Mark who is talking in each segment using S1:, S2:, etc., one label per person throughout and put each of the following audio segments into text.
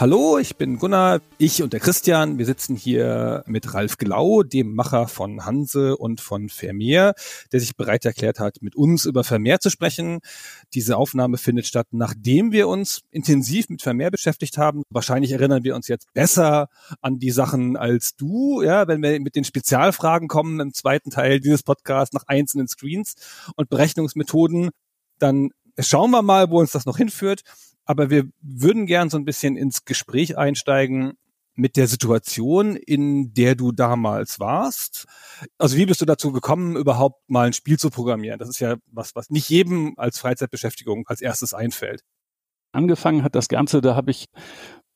S1: Hallo, ich bin Gunnar, ich und der Christian. Wir sitzen hier mit Ralf Glau, dem Macher von Hanse und von Vermeer, der sich bereit erklärt hat, mit uns über Vermeer zu sprechen. Diese Aufnahme findet statt, nachdem wir uns intensiv mit Vermeer beschäftigt haben. Wahrscheinlich erinnern wir uns jetzt besser an die Sachen als du, ja, wenn wir mit den Spezialfragen kommen im zweiten Teil dieses Podcasts nach einzelnen Screens und Berechnungsmethoden. Dann schauen wir mal, wo uns das noch hinführt. Aber wir würden gern so ein bisschen ins Gespräch einsteigen mit der Situation, in der du damals warst. Also wie bist du dazu gekommen, überhaupt mal ein Spiel zu programmieren? Das ist ja was, was nicht jedem als Freizeitbeschäftigung als erstes einfällt.
S2: Angefangen hat das Ganze, da habe ich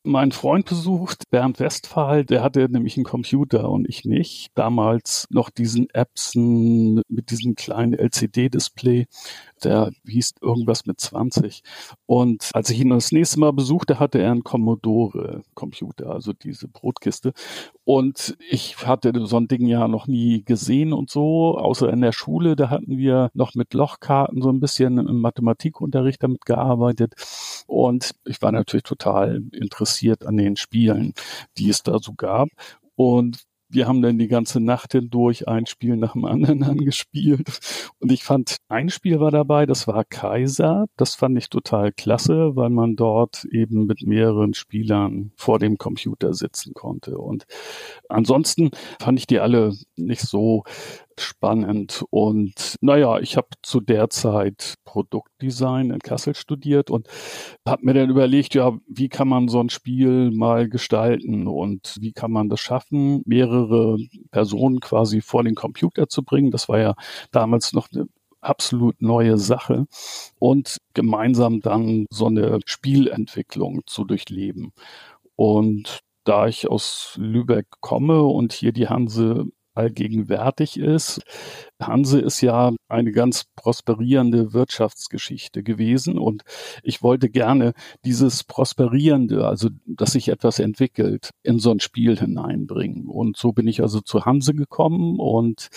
S2: meinen Freund besucht, Bernd Westphal, der hatte nämlich einen Computer und ich nicht. Damals noch diesen Epson mit diesem kleinen LCD-Display, der hieß irgendwas mit 20. Und als ich ihn das nächste Mal besuchte, hatte er einen Commodore-Computer, also diese Brotkiste. Und ich hatte so ein Ding ja noch nie gesehen und so, außer in der Schule. Da hatten wir noch mit Lochkarten so ein bisschen im Mathematikunterricht damit gearbeitet. Und ich war natürlich total interessiert interessiert an den Spielen, die es da so gab. Und wir haben dann die ganze Nacht hindurch ein Spiel nach dem anderen angespielt. Und ich fand, ein Spiel war dabei, das war Kaiser. Das fand ich total klasse, weil man dort eben mit mehreren Spielern vor dem Computer sitzen konnte. Und ansonsten fand ich die alle nicht so spannend. Und naja, ich habe zu der Zeit Produktdesign in Kassel studiert und habe mir dann überlegt, ja, wie kann man so ein Spiel mal gestalten und wie kann man das schaffen, mehrere Personen quasi vor den Computer zu bringen. Das war ja damals noch eine absolut neue Sache und gemeinsam dann so eine Spielentwicklung zu durchleben. Und da ich aus Lübeck komme und hier die Hanse allgegenwärtig ist. Hanse ist ja eine ganz prosperierende Wirtschaftsgeschichte gewesen und ich wollte gerne dieses Prosperierende, also dass sich etwas entwickelt, in so ein Spiel hineinbringen. Und so bin ich also zu Hanse gekommen und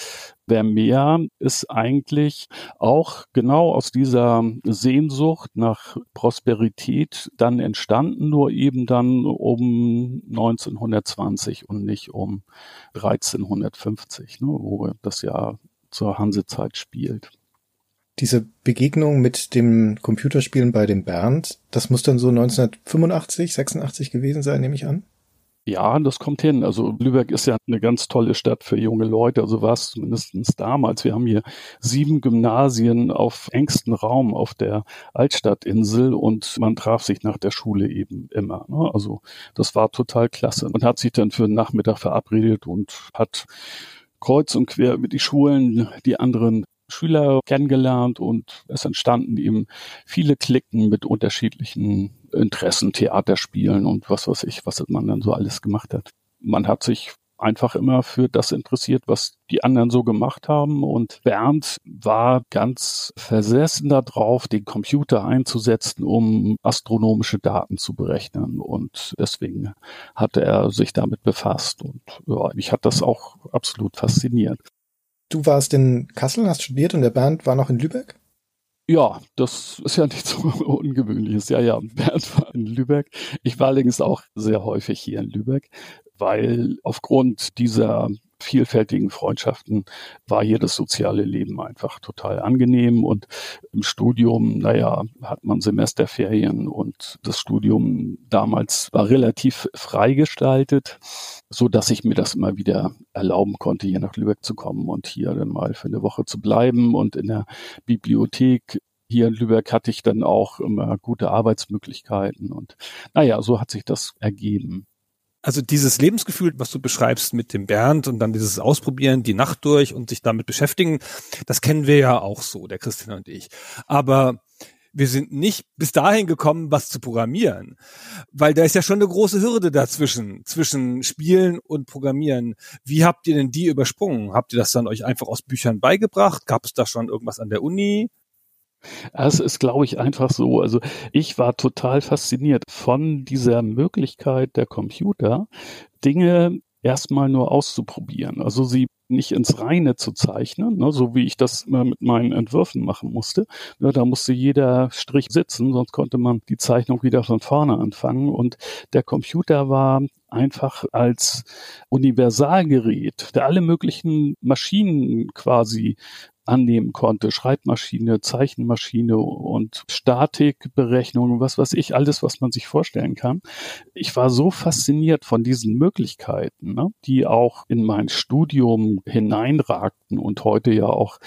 S2: Vermeer ist eigentlich auch genau aus dieser Sehnsucht nach Prosperität dann entstanden, nur eben dann um 1920 und nicht um 1350, ne, wo das ja zur Hansezeit spielt.
S3: Diese Begegnung mit dem Computerspielen bei dem Bernd, das muss dann so 1985, 86 gewesen sein, nehme ich an?
S2: Ja, das kommt hin. Also Lübeck ist ja eine ganz tolle Stadt für junge Leute. Also war es zumindest damals. Wir haben hier sieben Gymnasien auf engstem Raum auf der Altstadtinsel und man traf sich nach der Schule eben immer. Ne? Also das war total klasse. Man hat sich dann für den Nachmittag verabredet und hat kreuz und quer mit die Schulen die anderen Schüler kennengelernt und es entstanden eben viele Klicken mit unterschiedlichen Interessen, Theaterspielen und was weiß ich, was man dann so alles gemacht hat. Man hat sich einfach immer für das interessiert, was die anderen so gemacht haben. Und Bernd war ganz versessen darauf, den Computer einzusetzen, um astronomische Daten zu berechnen. Und deswegen hatte er sich damit befasst. Und ja, mich hat das auch absolut fasziniert.
S3: Du warst in Kassel, hast studiert und der Bernd war noch in Lübeck?
S2: Ja, das ist ja nichts so Ungewöhnliches. Ja, ja, Bernd war in Lübeck. Ich war allerdings auch sehr häufig hier in Lübeck, weil aufgrund dieser vielfältigen Freundschaften war hier das soziale Leben einfach total angenehm und im Studium, naja, hat man Semesterferien und das Studium damals war relativ freigestaltet, so dass ich mir das immer wieder erlauben konnte, hier nach Lübeck zu kommen und hier dann mal für eine Woche zu bleiben und in der Bibliothek hier in Lübeck hatte ich dann auch immer gute Arbeitsmöglichkeiten und naja, so hat sich das ergeben
S1: also dieses Lebensgefühl, was du beschreibst mit dem Bernd und dann dieses Ausprobieren, die Nacht durch und sich damit beschäftigen, das kennen wir ja auch so, der Christian und ich. Aber wir sind nicht bis dahin gekommen, was zu programmieren. Weil da ist ja schon eine große Hürde dazwischen, zwischen Spielen und Programmieren. Wie habt ihr denn die übersprungen? Habt ihr das dann euch einfach aus Büchern beigebracht? Gab es da schon irgendwas an der Uni?
S2: Es ist, glaube ich, einfach so. Also ich war total fasziniert von dieser Möglichkeit der Computer, Dinge erstmal nur auszuprobieren. Also sie nicht ins Reine zu zeichnen, ne, so wie ich das immer mit meinen Entwürfen machen musste. Ja, da musste jeder Strich sitzen, sonst konnte man die Zeichnung wieder von vorne anfangen. Und der Computer war einfach als Universalgerät, der alle möglichen Maschinen quasi annehmen konnte. Schreibmaschine, Zeichenmaschine und Statikberechnungen, was weiß ich, alles, was man sich vorstellen kann. Ich war so fasziniert von diesen Möglichkeiten, ne, die auch in mein Studium hineinragten und heute ja auch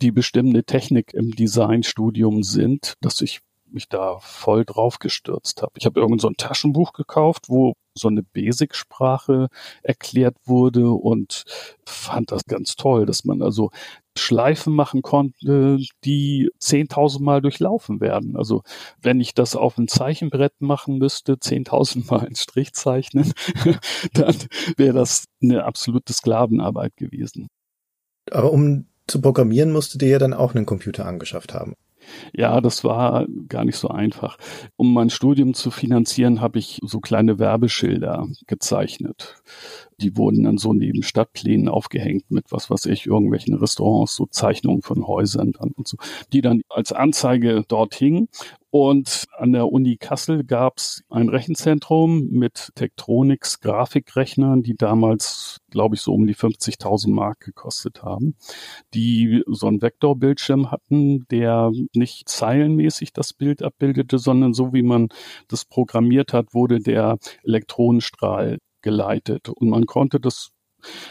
S2: die bestimmte Technik im Designstudium sind, dass ich mich da voll drauf gestürzt habe. Ich habe irgend so ein Taschenbuch gekauft, wo so eine Basic-Sprache erklärt wurde und fand das ganz toll, dass man also Schleifen machen konnte, die 10.000 Mal durchlaufen werden. Also wenn ich das auf ein Zeichenbrett machen müsste, 10.000 Mal einen Strich zeichnen, dann wäre das eine absolute Sklavenarbeit gewesen.
S3: Aber um zu programmieren, musste dir ja dann auch einen Computer angeschafft haben.
S2: Ja, das war gar nicht so einfach. Um mein Studium zu finanzieren, habe ich so kleine Werbeschilder gezeichnet. Die wurden dann so neben Stadtplänen aufgehängt mit was weiß ich, irgendwelchen Restaurants, so Zeichnungen von Häusern und so, die dann als Anzeige dort hingen. Und an der Uni Kassel gab es ein Rechenzentrum mit Tektronix Grafikrechnern, die damals, glaube ich, so um die 50.000 Mark gekostet haben, die so einen Vektorbildschirm hatten, der nicht zeilenmäßig das Bild abbildete, sondern so wie man das programmiert hat, wurde der Elektronenstrahl geleitet. Und man konnte das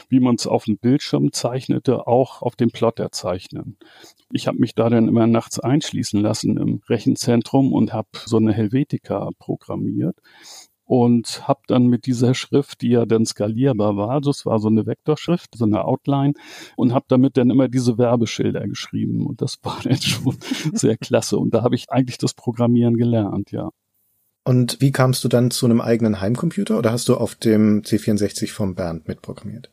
S2: wie man es auf dem Bildschirm zeichnete, auch auf dem Plotter zeichnen. Ich habe mich da dann immer nachts einschließen lassen im Rechenzentrum und habe so eine Helvetica programmiert und habe dann mit dieser Schrift, die ja dann skalierbar war, das war so eine Vektorschrift, so eine Outline und habe damit dann immer diese Werbeschilder geschrieben und das war dann schon sehr klasse und da habe ich eigentlich das Programmieren gelernt, ja.
S3: Und wie kamst du dann zu einem eigenen Heimcomputer oder hast du auf dem C64 vom Bernd mitprogrammiert?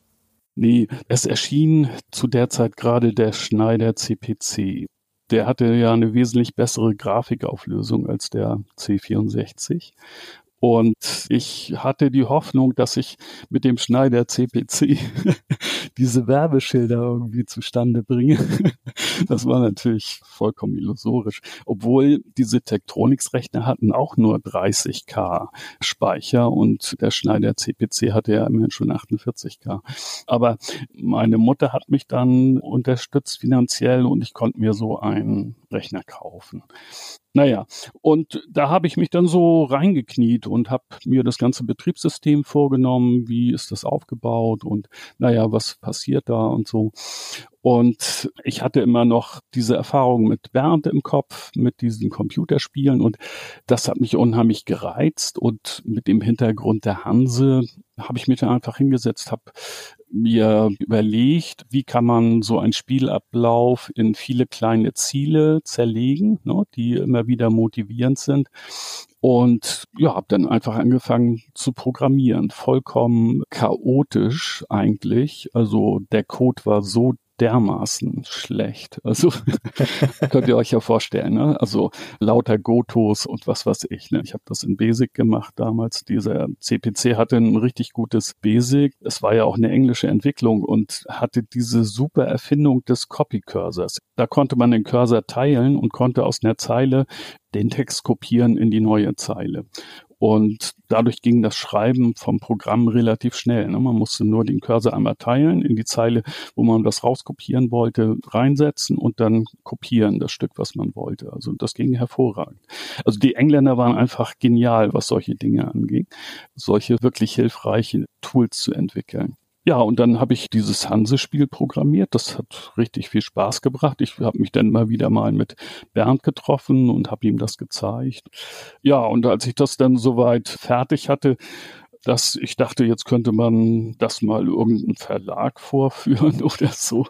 S2: Nee, es erschien zu der Zeit gerade der Schneider CPC. Der hatte ja eine wesentlich bessere Grafikauflösung als der C64. Und ich hatte die Hoffnung, dass ich mit dem Schneider CPC diese Werbeschilder irgendwie zustande bringe. Das war natürlich vollkommen illusorisch. Obwohl diese Tektronix-Rechner hatten auch nur 30k Speicher und der Schneider CPC hatte ja immerhin schon 48k. Aber meine Mutter hat mich dann unterstützt finanziell und ich konnte mir so einen Rechner kaufen. Naja, und da habe ich mich dann so reingekniet und habe mir das ganze Betriebssystem vorgenommen, wie ist das aufgebaut und naja, was passiert da und so. Und ich hatte immer noch diese Erfahrung mit Bernd im Kopf, mit diesen Computerspielen und das hat mich unheimlich gereizt und mit dem Hintergrund der Hanse habe ich mich dann einfach hingesetzt, habe mir überlegt, wie kann man so einen Spielablauf in viele kleine Ziele zerlegen, ne, die immer wieder motivierend sind. Und ja, habe dann einfach angefangen zu programmieren, vollkommen chaotisch eigentlich. Also der Code war so dermaßen schlecht. Also könnt ihr euch ja vorstellen, ne? Also lauter Gotos und was weiß ich. Ne? Ich habe das in Basic gemacht damals. Dieser CPC hatte ein richtig gutes Basic. Es war ja auch eine englische Entwicklung und hatte diese super Erfindung des Copy-Cursors. Da konnte man den Cursor teilen und konnte aus einer Zeile den Text kopieren in die neue Zeile. Und dadurch ging das Schreiben vom Programm relativ schnell. Ne? Man musste nur den Cursor einmal teilen in die Zeile, wo man das rauskopieren wollte, reinsetzen und dann kopieren das Stück, was man wollte. Also das ging hervorragend. Also die Engländer waren einfach genial, was solche Dinge anging, solche wirklich hilfreiche Tools zu entwickeln. Ja, und dann habe ich dieses Hanse-Spiel programmiert. Das hat richtig viel Spaß gebracht. Ich habe mich dann mal wieder mal mit Bernd getroffen und habe ihm das gezeigt. Ja, und als ich das dann soweit fertig hatte, dass ich dachte, jetzt könnte man das mal irgendeinem Verlag vorführen oder so.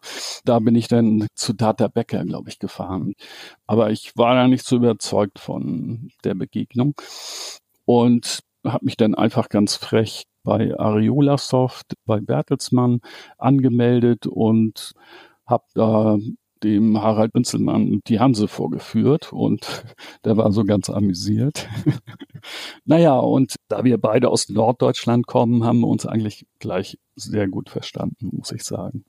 S2: Da bin ich dann zu Data Becker, glaube ich, gefahren. Aber ich war da nicht so überzeugt von der Begegnung und habe mich dann einfach ganz frech bei Ariola Soft, bei Bertelsmann angemeldet und habe da dem Harald Binzelmann die Hanse vorgeführt und der war so ganz amüsiert. naja, und da wir beide aus Norddeutschland kommen, haben wir uns eigentlich gleich sehr gut verstanden, muss ich sagen.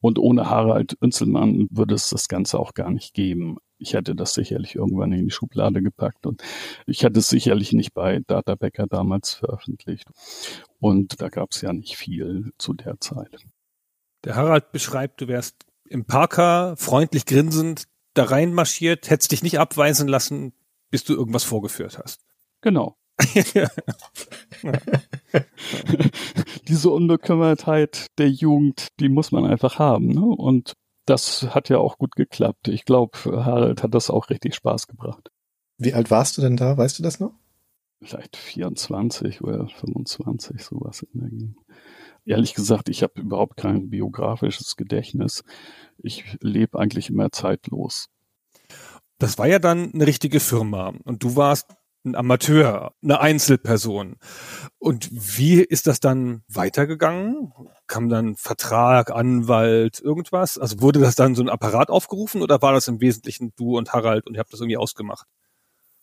S2: Und ohne Harald Binzelmann würde es das Ganze auch gar nicht geben. Ich hätte das sicherlich irgendwann in die Schublade gepackt und ich hätte es sicherlich nicht bei Databacker damals veröffentlicht. Und da gab es ja nicht viel zu der Zeit.
S1: Der Harald beschreibt, du wärst im Parker freundlich grinsend da reinmarschiert, hättest dich nicht abweisen lassen, bis du irgendwas vorgeführt hast.
S2: Genau. Diese Unbekümmertheit der Jugend, die muss man einfach haben. Ne? Und das hat ja auch gut geklappt. Ich glaube, Harald hat das auch richtig Spaß gebracht.
S3: Wie alt warst du denn da? Weißt du das noch?
S2: Vielleicht 24 oder 25, sowas in der Gegend. Ehrlich gesagt, ich habe überhaupt kein biografisches Gedächtnis. Ich lebe eigentlich immer zeitlos.
S1: Das war ja dann eine richtige Firma und du warst ein Amateur, eine Einzelperson. Und wie ist das dann weitergegangen? Kam dann Vertrag, Anwalt, irgendwas? Also wurde das dann so ein Apparat aufgerufen oder war das im Wesentlichen du und Harald und ihr habt das irgendwie ausgemacht?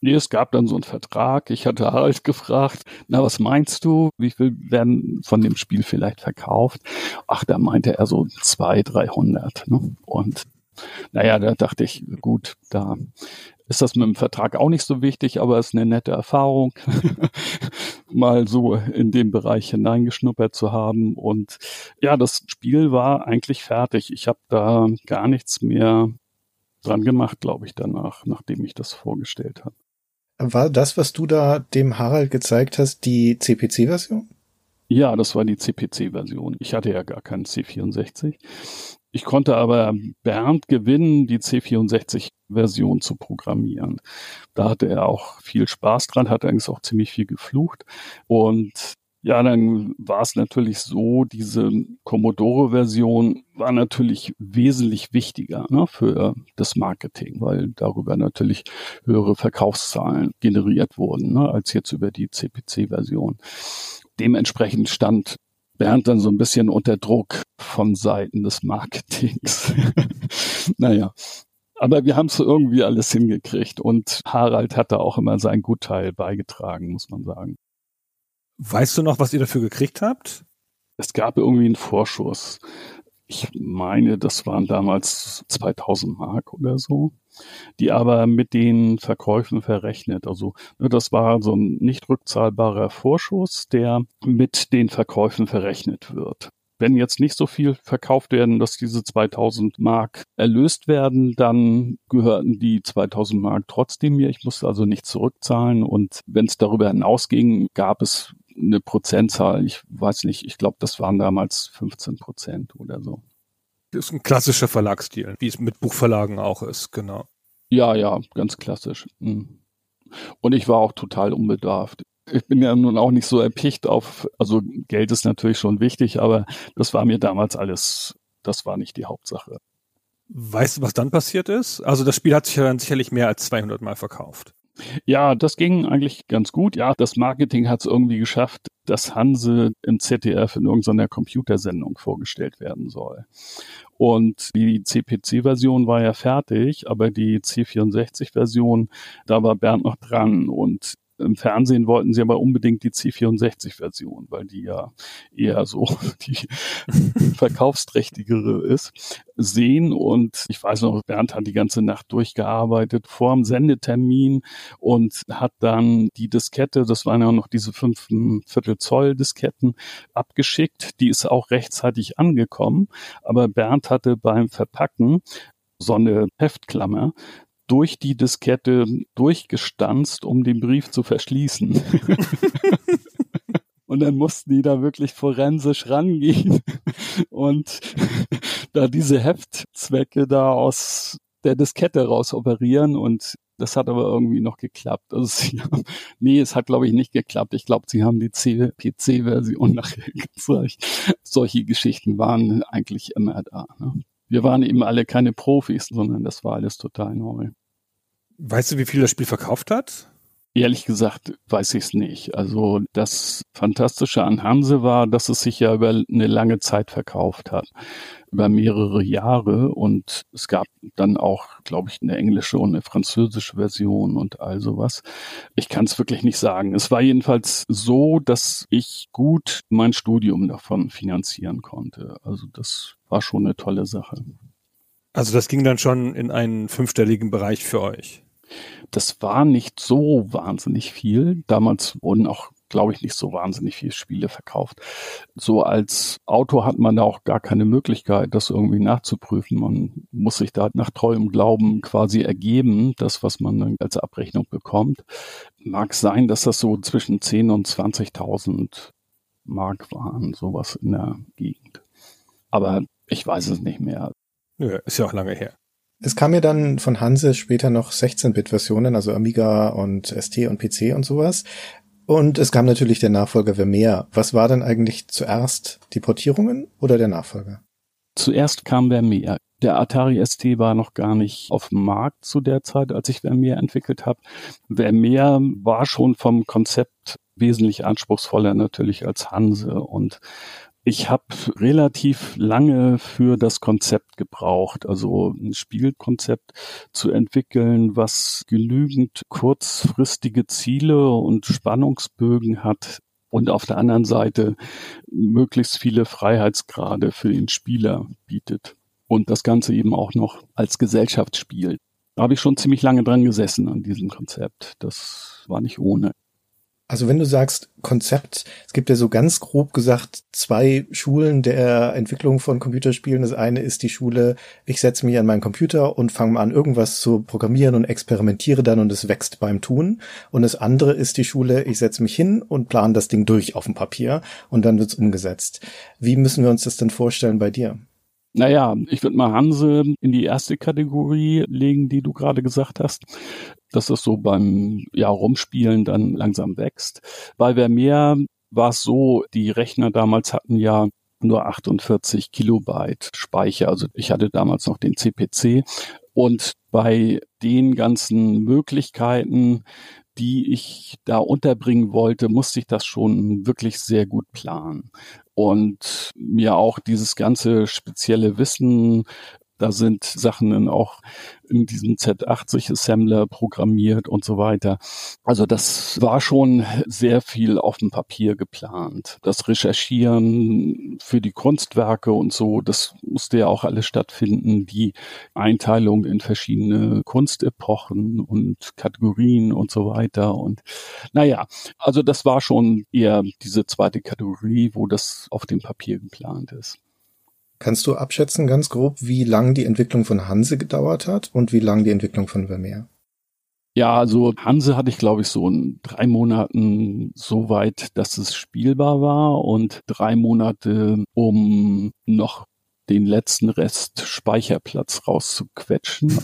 S2: Nee, es gab dann so einen Vertrag. Ich hatte Harald gefragt, na, was meinst du? Wie viel werden von dem Spiel vielleicht verkauft? Ach, da meinte er so zwei, dreihundert. Ne? Und naja, da dachte ich, gut, da ist das mit dem Vertrag auch nicht so wichtig, aber es ist eine nette Erfahrung, mal so in den Bereich hineingeschnuppert zu haben. Und ja, das Spiel war eigentlich fertig. Ich habe da gar nichts mehr dran gemacht, glaube ich, danach, nachdem ich das vorgestellt habe.
S3: War das, was du da dem Harald gezeigt hast, die CPC-Version?
S2: Ja, das war die CPC-Version. Ich hatte ja gar keinen C64. Ich konnte aber Bernd gewinnen, die C64-Version zu programmieren. Da hatte er auch viel Spaß dran, hat eigentlich auch ziemlich viel geflucht. Und ja, dann war es natürlich so, diese Commodore-Version war natürlich wesentlich wichtiger ne, für das Marketing, weil darüber natürlich höhere Verkaufszahlen generiert wurden, ne, als jetzt über die CPC-Version. Dementsprechend stand Bernd dann so ein bisschen unter Druck von Seiten des Marketings. naja, aber wir haben es irgendwie alles hingekriegt und Harald hat da auch immer seinen Gutteil beigetragen, muss man sagen.
S1: Weißt du noch, was ihr dafür gekriegt habt?
S2: Es gab irgendwie einen Vorschuss. Ich meine, das waren damals 2000 Mark oder so, die aber mit den Verkäufen verrechnet. Also ne, das war so ein nicht rückzahlbarer Vorschuss, der mit den Verkäufen verrechnet wird. Wenn jetzt nicht so viel verkauft werden, dass diese 2000 Mark erlöst werden, dann gehörten die 2000 Mark trotzdem mir. Ich musste also nicht zurückzahlen. Und wenn es darüber hinausging, gab es eine Prozentzahl, ich weiß nicht, ich glaube, das waren damals 15 Prozent oder so.
S1: Das ist ein klassischer Verlagsstil, wie es mit Buchverlagen auch ist, genau.
S2: Ja, ja, ganz klassisch. Hm. Und ich war auch total unbedarft. Ich bin ja nun auch nicht so erpicht auf, also Geld ist natürlich schon wichtig, aber das war mir damals alles, das war nicht die Hauptsache.
S1: Weißt du, was dann passiert ist? Also das Spiel hat sich ja dann sicherlich mehr als 200 Mal verkauft.
S2: Ja, das ging eigentlich ganz gut. Ja, das Marketing hat es irgendwie geschafft, dass Hanse im ZDF in irgendeiner Computersendung vorgestellt werden soll. Und die CPC-Version war ja fertig, aber die C64-Version, da war Bernd noch dran und im Fernsehen wollten sie aber unbedingt die C64-Version, weil die ja eher so die verkaufsträchtigere ist, sehen. Und ich weiß noch, Bernd hat die ganze Nacht durchgearbeitet vor dem Sendetermin und hat dann die Diskette, das waren ja noch diese fünf Viertel Zoll Disketten, abgeschickt. Die ist auch rechtzeitig angekommen. Aber Bernd hatte beim Verpacken so eine Heftklammer, durch die Diskette durchgestanzt, um den Brief zu verschließen. Und dann mussten die da wirklich forensisch rangehen und da diese Heftzwecke da aus der Diskette raus operieren und Das hat aber irgendwie noch geklappt. Also sie haben, nee, es hat glaube ich nicht geklappt. Ich glaube, sie haben die PC-Version nachher gezeigt. Solche Geschichten waren eigentlich immer da. Ne? Wir waren eben alle keine Profis, sondern das war alles total neu.
S1: Weißt du, wie viel das Spiel verkauft hat?
S2: Ehrlich gesagt weiß ich es nicht. Also das Fantastische an Hanse war, dass es sich ja über eine lange Zeit verkauft hat, über mehrere Jahre und es gab dann auch, glaube ich, eine englische und eine französische Version und all sowas. Ich kann es wirklich nicht sagen. Es war jedenfalls so, dass ich gut mein Studium davon finanzieren konnte. Also das war schon eine tolle Sache.
S1: Also das ging dann schon in einen fünfstelligen Bereich für euch.
S2: Das war nicht so wahnsinnig viel. Damals wurden auch, glaube ich, nicht so wahnsinnig viele Spiele verkauft. So als Autor hat man da auch gar keine Möglichkeit, das irgendwie nachzuprüfen. Man muss sich da nach treuem Glauben quasi ergeben, das, was man dann als Abrechnung bekommt. Mag sein, dass das so zwischen 10 und 20.000 Mark waren, sowas in der Gegend. Aber ich weiß es nicht mehr.
S1: Nö, ist ja auch lange her.
S3: Es kam ja dann von Hanse später noch 16-Bit-Versionen, also Amiga und ST und PC und sowas. Und es kam natürlich der Nachfolger Vermeer. Was war denn eigentlich zuerst, die Portierungen oder der Nachfolger?
S2: Zuerst kam Vermeer. Der Atari ST war noch gar nicht auf dem Markt zu der Zeit, als ich Vermeer entwickelt habe. Vermeer war schon vom Konzept wesentlich anspruchsvoller natürlich als Hanse und ich habe relativ lange für das Konzept gebraucht, also ein Spielkonzept zu entwickeln, was genügend kurzfristige Ziele und Spannungsbögen hat und auf der anderen Seite möglichst viele Freiheitsgrade für den Spieler bietet und das Ganze eben auch noch als Gesellschaftsspiel. Da habe ich schon ziemlich lange dran gesessen an diesem Konzept. Das war nicht ohne.
S3: Also wenn du sagst Konzept, es gibt ja so ganz grob gesagt zwei Schulen der Entwicklung von Computerspielen. Das eine ist die Schule, ich setze mich an meinen Computer und fange an, irgendwas zu programmieren und experimentiere dann und es wächst beim Tun. Und das andere ist die Schule, ich setze mich hin und plane das Ding durch auf dem Papier und dann wird's umgesetzt. Wie müssen wir uns das denn vorstellen bei dir?
S2: Naja, ich würde mal Hanse in die erste Kategorie legen, die du gerade gesagt hast, dass es so beim ja, Rumspielen dann langsam wächst. Bei Vermeer war es so, die Rechner damals hatten ja nur 48 Kilobyte Speicher. Also ich hatte damals noch den CPC und bei den ganzen Möglichkeiten, die ich da unterbringen wollte, musste ich das schon wirklich sehr gut planen und mir auch dieses ganze spezielle Wissen da sind Sachen dann auch in diesem Z80 Assembler programmiert und so weiter. Also das war schon sehr viel auf dem Papier geplant. Das Recherchieren für die Kunstwerke und so, das musste ja auch alles stattfinden. Die Einteilung in verschiedene Kunstepochen und Kategorien und so weiter. Und naja, also das war schon eher diese zweite Kategorie, wo das auf dem Papier geplant ist.
S3: Kannst du abschätzen ganz grob, wie lang die Entwicklung von Hanse gedauert hat und wie lang die Entwicklung von Vermeer?
S2: Ja, also Hanse hatte ich, glaube ich, so in drei Monaten so weit, dass es spielbar war und drei Monate, um noch den letzten Rest Speicherplatz rauszuquetschen.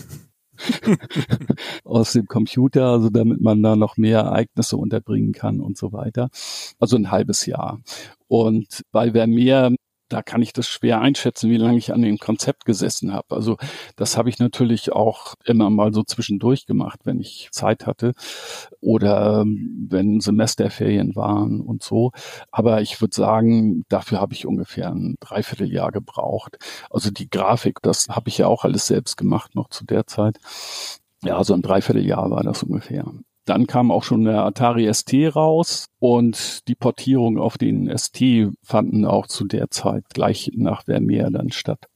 S2: aus dem Computer, also damit man da noch mehr Ereignisse unterbringen kann und so weiter. Also ein halbes Jahr. Und bei Vermeer da kann ich das schwer einschätzen, wie lange ich an dem Konzept gesessen habe. Also das habe ich natürlich auch immer mal so zwischendurch gemacht, wenn ich Zeit hatte oder ähm, wenn Semesterferien waren und so. Aber ich würde sagen, dafür habe ich ungefähr ein Dreivierteljahr gebraucht. Also die Grafik, das habe ich ja auch alles selbst gemacht noch zu der Zeit. Ja, so ein Dreivierteljahr war das ungefähr. Dann kam auch schon der Atari ST raus und die Portierung auf den ST fanden auch zu der Zeit gleich nach Vermeer dann statt.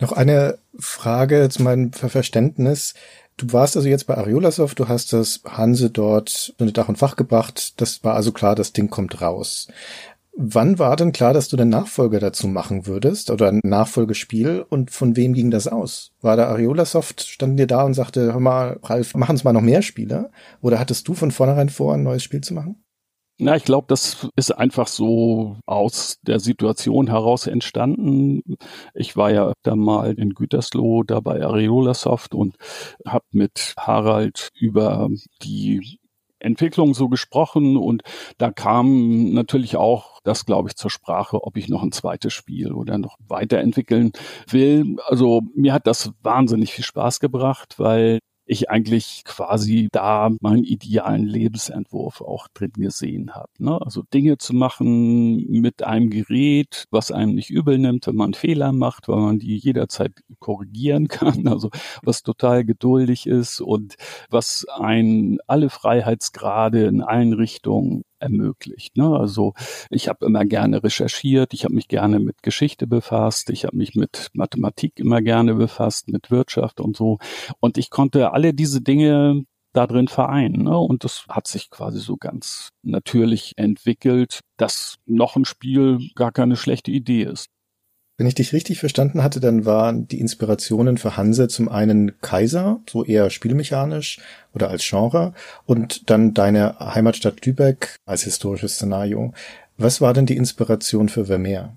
S3: Noch eine Frage zu meinem Verständnis. Du warst also jetzt bei Ariolasoft, du hast das Hanse dort unter Dach und Fach gebracht. Das war also klar, das Ding kommt raus. Wann war denn klar, dass du den Nachfolger dazu machen würdest oder ein Nachfolgespiel und von wem ging das aus? War da Areola Soft, standen dir da und sagte, hör mal, Ralf, machen uns mal noch mehr Spiele? Oder hattest du von vornherein vor, ein neues Spiel zu machen?
S2: Na, ich glaube, das ist einfach so aus der Situation heraus entstanden. Ich war ja öfter mal in Gütersloh, da bei Areola Soft und habe mit Harald über die Entwicklung so gesprochen und da kam natürlich auch das, glaube ich, zur Sprache, ob ich noch ein zweites Spiel oder noch weiterentwickeln will. Also mir hat das wahnsinnig viel Spaß gebracht, weil ich eigentlich quasi da meinen idealen Lebensentwurf auch drin gesehen habe. Ne? Also Dinge zu machen mit einem Gerät, was einem nicht übel nimmt, wenn man Fehler macht, weil man die jederzeit korrigieren kann, also was total geduldig ist und was ein alle Freiheitsgrade in allen Richtungen ermöglicht. Ne? Also ich habe immer gerne recherchiert, ich habe mich gerne mit Geschichte befasst, ich habe mich mit Mathematik immer gerne befasst, mit Wirtschaft und so. Und ich konnte alle diese Dinge da drin vereinen. Ne? Und das hat sich quasi so ganz natürlich entwickelt, dass noch ein Spiel gar keine schlechte Idee ist.
S3: Wenn ich dich richtig verstanden hatte, dann waren die Inspirationen für Hanse zum einen Kaiser, so eher spielmechanisch oder als Genre, und dann deine Heimatstadt Lübeck als historisches Szenario. Was war denn die Inspiration für Vermeer?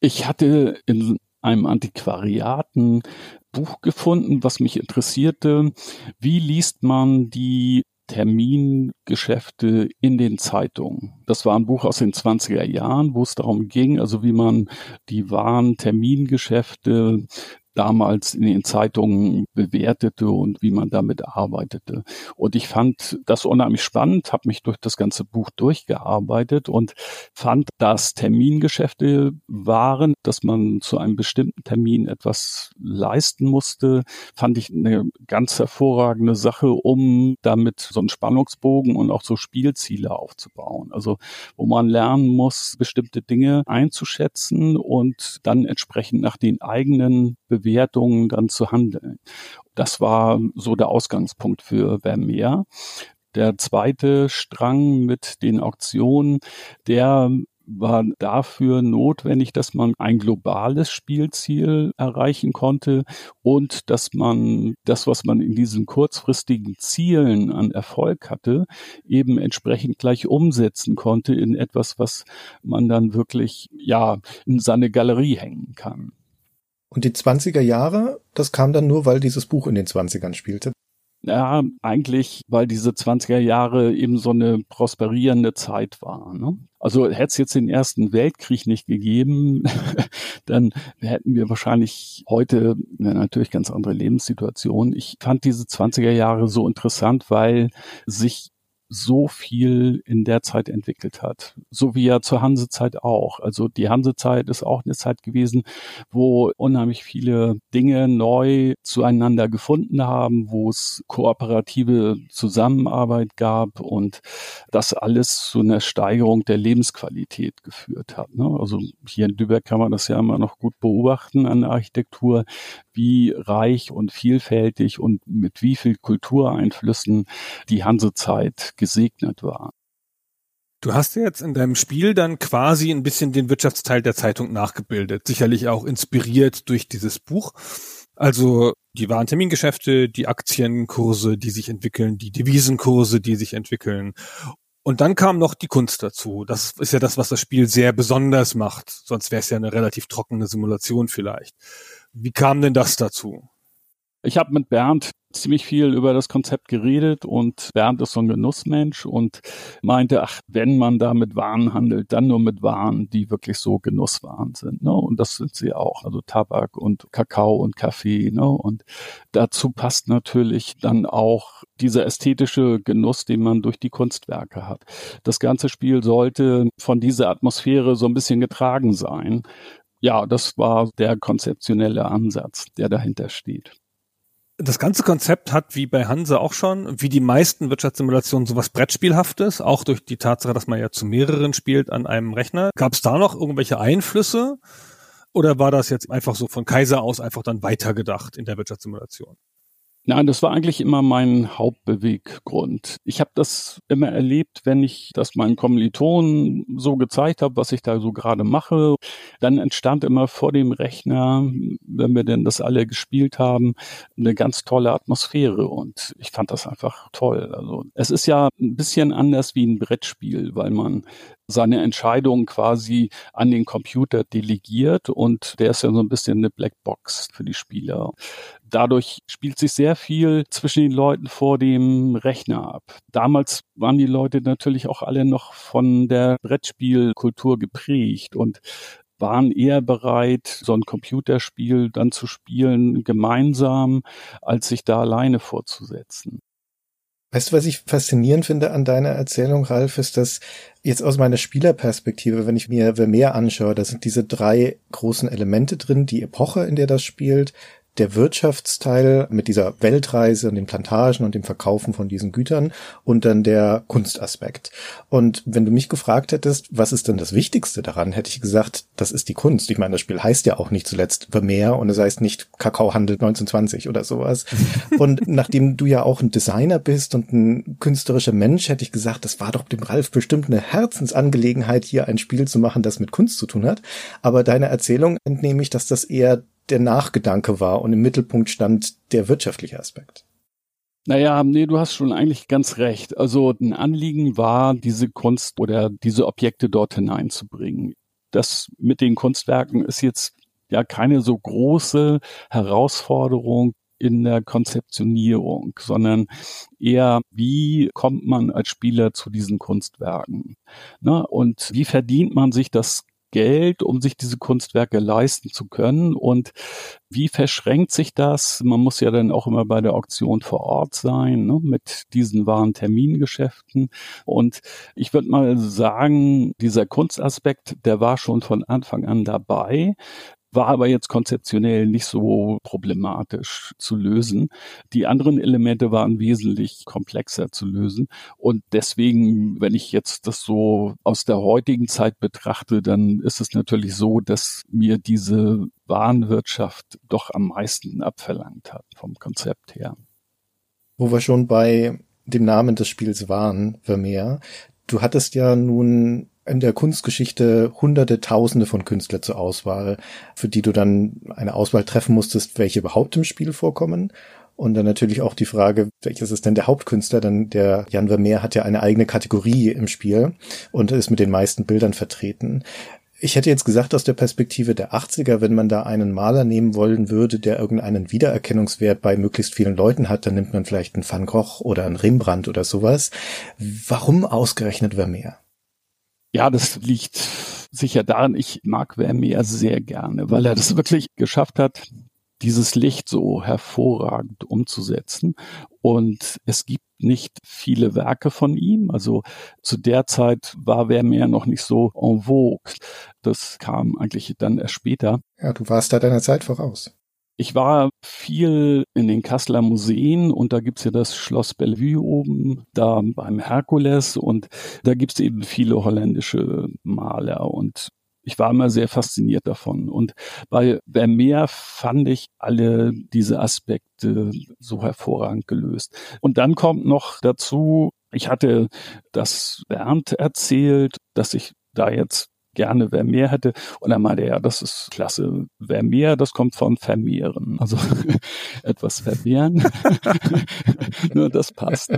S2: Ich hatte in einem Antiquariaten Buch gefunden, was mich interessierte. Wie liest man die Termingeschäfte in den Zeitungen. Das war ein Buch aus den 20er Jahren, wo es darum ging, also wie man die wahren Termingeschäfte damals in den Zeitungen bewertete und wie man damit arbeitete. Und ich fand das unheimlich spannend, habe mich durch das ganze Buch durchgearbeitet und fand, dass Termingeschäfte waren, dass man zu einem bestimmten Termin etwas leisten musste, fand ich eine ganz hervorragende Sache, um damit so einen Spannungsbogen und auch so Spielziele aufzubauen. Also wo man lernen muss, bestimmte Dinge einzuschätzen und dann entsprechend nach den eigenen Bewertungen dann zu handeln. Das war so der Ausgangspunkt für Vermeer. Der zweite Strang mit den Auktionen, der war dafür notwendig, dass man ein globales Spielziel erreichen konnte und dass man das, was man in diesen kurzfristigen Zielen an Erfolg hatte, eben entsprechend gleich umsetzen konnte in etwas, was man dann wirklich, ja, in seine Galerie hängen kann.
S3: Und die 20er Jahre, das kam dann nur, weil dieses Buch in den 20ern spielte.
S2: Ja, eigentlich, weil diese 20er Jahre eben so eine prosperierende Zeit war. Ne? Also hätte es jetzt den Ersten Weltkrieg nicht gegeben, dann hätten wir wahrscheinlich heute eine natürlich ganz andere Lebenssituation. Ich fand diese 20er Jahre so interessant, weil sich so viel in der Zeit entwickelt hat. So wie ja zur Hansezeit auch. Also die Hansezeit ist auch eine Zeit gewesen, wo unheimlich viele Dinge neu zueinander gefunden haben, wo es kooperative Zusammenarbeit gab und das alles zu einer Steigerung der Lebensqualität geführt hat. Ne? Also hier in Lübeck kann man das ja immer noch gut beobachten an der Architektur, wie reich und vielfältig und mit wie viel Kultureinflüssen die Hansezeit gesegnet war.
S1: Du hast ja jetzt in deinem Spiel dann quasi ein bisschen den Wirtschaftsteil der Zeitung nachgebildet, sicherlich auch inspiriert durch dieses Buch. Also die Warentermingeschäfte, die Aktienkurse, die sich entwickeln, die Devisenkurse, die sich entwickeln. Und dann kam noch die Kunst dazu. Das ist ja das, was das Spiel sehr besonders macht. Sonst wäre es ja eine relativ trockene Simulation vielleicht. Wie kam denn das dazu?
S2: Ich habe mit Bernd ziemlich viel über das Konzept geredet und Bernd ist so ein Genussmensch und meinte, ach, wenn man da mit Waren handelt, dann nur mit Waren, die wirklich so Genusswaren sind. Ne? Und das sind sie auch, also Tabak und Kakao und Kaffee. Ne? Und dazu passt natürlich dann auch dieser ästhetische Genuss, den man durch die Kunstwerke hat. Das ganze Spiel sollte von dieser Atmosphäre so ein bisschen getragen sein. Ja, das war der konzeptionelle Ansatz, der dahinter steht
S1: das ganze Konzept hat, wie bei Hanse auch schon, wie die meisten Wirtschaftssimulationen, sowas Brettspielhaftes, auch durch die Tatsache, dass man ja zu mehreren spielt an einem Rechner. Gab es da noch irgendwelche Einflüsse? Oder war das jetzt einfach so von Kaiser aus einfach dann weitergedacht in der Wirtschaftssimulation?
S2: Nein, das war eigentlich immer mein Hauptbeweggrund. Ich habe das immer erlebt, wenn ich das meinen Kommilitonen so gezeigt habe, was ich da so gerade mache, dann entstand immer vor dem Rechner, wenn wir denn das alle gespielt haben, eine ganz tolle Atmosphäre und ich fand das einfach toll. Also es ist ja ein bisschen anders wie ein Brettspiel, weil man seine Entscheidung quasi an den Computer delegiert und der ist ja so ein bisschen eine Blackbox für die Spieler. Dadurch spielt sich sehr viel zwischen den Leuten vor dem Rechner ab. Damals waren die Leute natürlich auch alle noch von der Brettspielkultur geprägt und waren eher bereit, so ein Computerspiel dann zu spielen, gemeinsam, als sich da alleine vorzusetzen.
S3: Weißt du, was ich faszinierend finde an deiner Erzählung, Ralf, ist, dass jetzt aus meiner Spielerperspektive, wenn ich mir Vermeer anschaue, da sind diese drei großen Elemente drin, die Epoche, in der das spielt, der Wirtschaftsteil mit dieser Weltreise und den Plantagen und dem Verkaufen von diesen Gütern und dann der Kunstaspekt. Und wenn du mich gefragt hättest, was ist denn das Wichtigste daran, hätte ich gesagt, das ist die Kunst. Ich meine, das Spiel heißt ja auch nicht zuletzt Vermeer und es heißt nicht Kakaohandel 1920 oder sowas. und nachdem du ja auch ein Designer bist und ein künstlerischer Mensch, hätte ich gesagt, das war doch dem Ralf bestimmt eine Herzensangelegenheit, hier ein Spiel zu machen, das mit Kunst zu tun hat. Aber deiner Erzählung entnehme ich, dass das eher der Nachgedanke war und im Mittelpunkt stand der wirtschaftliche Aspekt.
S2: Naja, nee, du hast schon eigentlich ganz recht. Also ein Anliegen war, diese Kunst oder diese Objekte dort hineinzubringen. Das mit den Kunstwerken ist jetzt ja keine so große Herausforderung in der Konzeptionierung, sondern eher, wie kommt man als Spieler zu diesen Kunstwerken? Ne? Und wie verdient man sich das Geld, um sich diese Kunstwerke leisten zu können? Und wie verschränkt sich das? Man muss ja dann auch immer bei der Auktion vor Ort sein, ne, mit diesen wahren Termingeschäften. Und ich würde mal sagen, dieser Kunstaspekt, der war schon von Anfang an dabei war aber jetzt konzeptionell nicht so problematisch zu lösen. Die anderen Elemente waren wesentlich komplexer zu lösen. Und deswegen, wenn ich jetzt das so aus der heutigen Zeit betrachte, dann ist es natürlich so, dass mir diese Warenwirtschaft doch am meisten abverlangt hat vom Konzept her.
S3: Wo wir schon bei dem Namen des Spiels waren, Vermeer. Du hattest ja nun in der Kunstgeschichte hunderte, tausende von Künstlern zur Auswahl, für die du dann eine Auswahl treffen musstest, welche überhaupt im Spiel vorkommen. Und dann natürlich auch die Frage, welches ist denn der Hauptkünstler? Denn der Jan Vermeer hat ja eine eigene Kategorie im Spiel und ist mit den meisten Bildern vertreten. Ich hätte jetzt gesagt, aus der Perspektive der 80er, wenn man da einen Maler nehmen wollen würde, der irgendeinen Wiedererkennungswert bei möglichst vielen Leuten hat, dann nimmt man vielleicht einen Van Gogh oder einen Rembrandt oder sowas. Warum ausgerechnet Vermeer?
S2: Ja, das liegt sicher daran, ich mag Vermeer sehr gerne, weil er das wirklich geschafft hat, dieses Licht so hervorragend umzusetzen. Und es gibt nicht viele Werke von ihm. Also zu der Zeit war Vermeer noch nicht so en vogue. Das kam eigentlich dann erst später.
S3: Ja, du warst da deiner Zeit voraus.
S2: Ich war viel in den Kasseler Museen und da gibt's ja das Schloss Bellevue oben, da beim Herkules und da gibt's eben viele holländische Maler und ich war immer sehr fasziniert davon. Und bei Vermeer fand ich alle diese Aspekte so hervorragend gelöst. Und dann kommt noch dazu, ich hatte das Bernd erzählt, dass ich da jetzt gerne Vermeer hätte. Und er meinte, ja, das ist klasse. Vermeer, das kommt von vermehren. Also etwas vermehren. Nur das passt.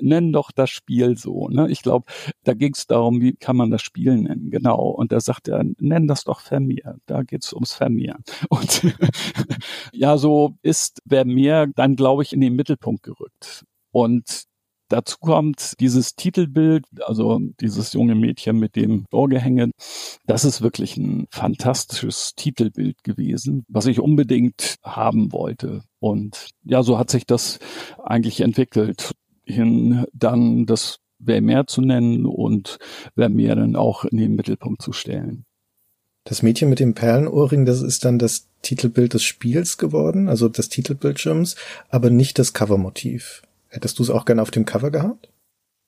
S2: Nenn doch das Spiel so. Ne? Ich glaube, da ging es darum, wie kann man das Spiel nennen. Genau. Und da sagt er, nenn das doch Vermeer. Da geht es ums Vermehren. Und ja, so ist Vermeer dann, glaube ich, in den Mittelpunkt gerückt. Und Dazu kommt dieses Titelbild, also dieses junge Mädchen mit dem Ohrgehänge. Das ist wirklich ein fantastisches Titelbild gewesen, was ich unbedingt haben wollte. Und ja, so hat sich das eigentlich entwickelt, hin dann das Wer mehr zu nennen und wer mehr dann auch in den Mittelpunkt zu stellen.
S3: Das Mädchen mit dem Perlenohrring, das ist dann das Titelbild des Spiels geworden, also des Titelbildschirms, aber nicht das Covermotiv. Hättest du es auch gerne auf dem Cover gehabt?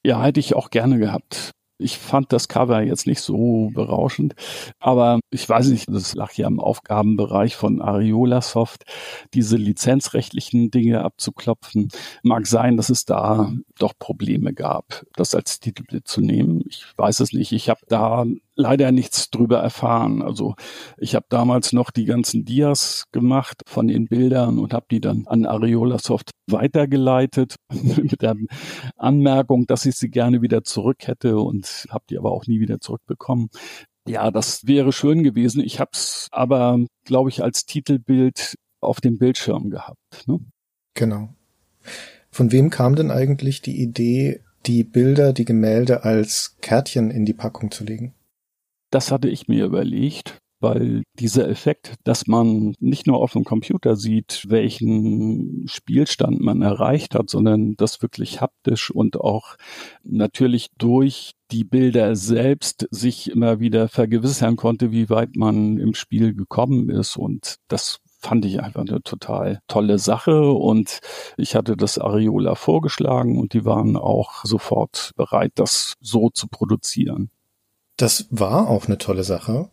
S2: Ja, hätte ich auch gerne gehabt. Ich fand das Cover jetzt nicht so berauschend, aber ich weiß nicht, das lag ja im Aufgabenbereich von Ariola Soft, diese lizenzrechtlichen Dinge abzuklopfen. Mag sein, dass es da doch Probleme gab, das als Titelbild zu nehmen. Ich weiß es nicht. Ich habe da leider nichts drüber erfahren. Also ich habe damals noch die ganzen Dias gemacht von den Bildern und habe die dann an Ariola Soft weitergeleitet mit der Anmerkung, dass ich sie gerne wieder zurück hätte und habe die aber auch nie wieder zurückbekommen. Ja, das wäre schön gewesen. Ich habe es aber, glaube ich, als Titelbild auf dem Bildschirm gehabt. Ne?
S3: Genau. Von wem kam denn eigentlich die Idee, die Bilder, die Gemälde als Kärtchen in die Packung zu legen?
S2: Das hatte ich mir überlegt, weil dieser Effekt, dass man nicht nur auf dem Computer sieht, welchen Spielstand man erreicht hat, sondern das wirklich haptisch und auch natürlich durch die Bilder selbst sich immer wieder vergewissern konnte, wie weit man im Spiel gekommen ist. Und das fand ich einfach eine total tolle Sache und ich hatte das Areola vorgeschlagen und die waren auch sofort bereit, das so zu produzieren.
S3: Das war auch eine tolle Sache.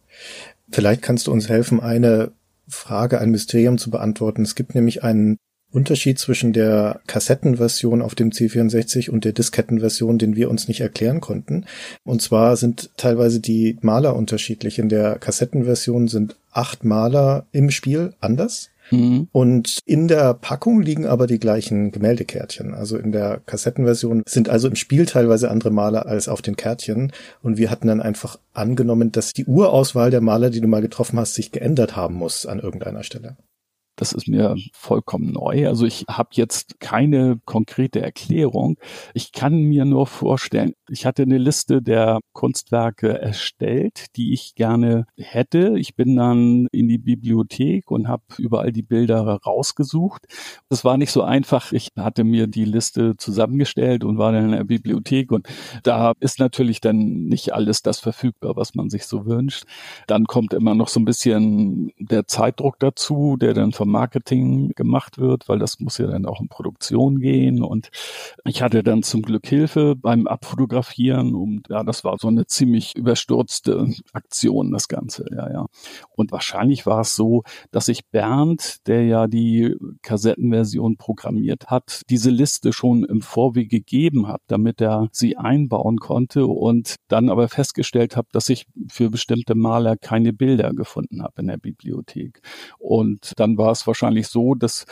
S3: Vielleicht kannst du uns helfen, eine Frage, ein Mysterium zu beantworten. Es gibt nämlich einen Unterschied zwischen der Kassettenversion auf dem C64 und der Diskettenversion, den wir uns nicht erklären konnten. Und zwar sind teilweise die Maler unterschiedlich. In der Kassettenversion sind acht Maler im Spiel anders. Mhm. Und in der Packung liegen aber die gleichen Gemäldekärtchen. Also in der Kassettenversion sind also im Spiel teilweise andere Maler als auf den Kärtchen. Und wir hatten dann einfach angenommen, dass die Urauswahl der Maler, die du mal getroffen hast, sich geändert haben muss an irgendeiner Stelle.
S2: Das ist mir vollkommen neu. Also ich habe jetzt keine konkrete Erklärung. Ich kann mir nur vorstellen, ich hatte eine Liste der Kunstwerke erstellt, die ich gerne hätte. Ich bin dann in die Bibliothek und habe überall die Bilder rausgesucht. Das war nicht so einfach. Ich hatte mir die Liste zusammengestellt und war dann in der Bibliothek und da ist natürlich dann nicht alles das verfügbar, was man sich so wünscht. Dann kommt immer noch so ein bisschen der Zeitdruck dazu, der dann vom Marketing gemacht wird, weil das muss ja dann auch in Produktion gehen. Und ich hatte dann zum Glück Hilfe beim Abfotografieren und ja, das war so eine ziemlich überstürzte Aktion, das Ganze, ja, ja. Und wahrscheinlich war es so, dass ich Bernd, der ja die Kassettenversion programmiert hat, diese Liste schon im Vorweg gegeben habe, damit er sie einbauen konnte und dann aber festgestellt habe, dass ich für bestimmte Maler keine Bilder gefunden habe in der Bibliothek. Und dann war es wahrscheinlich so, dass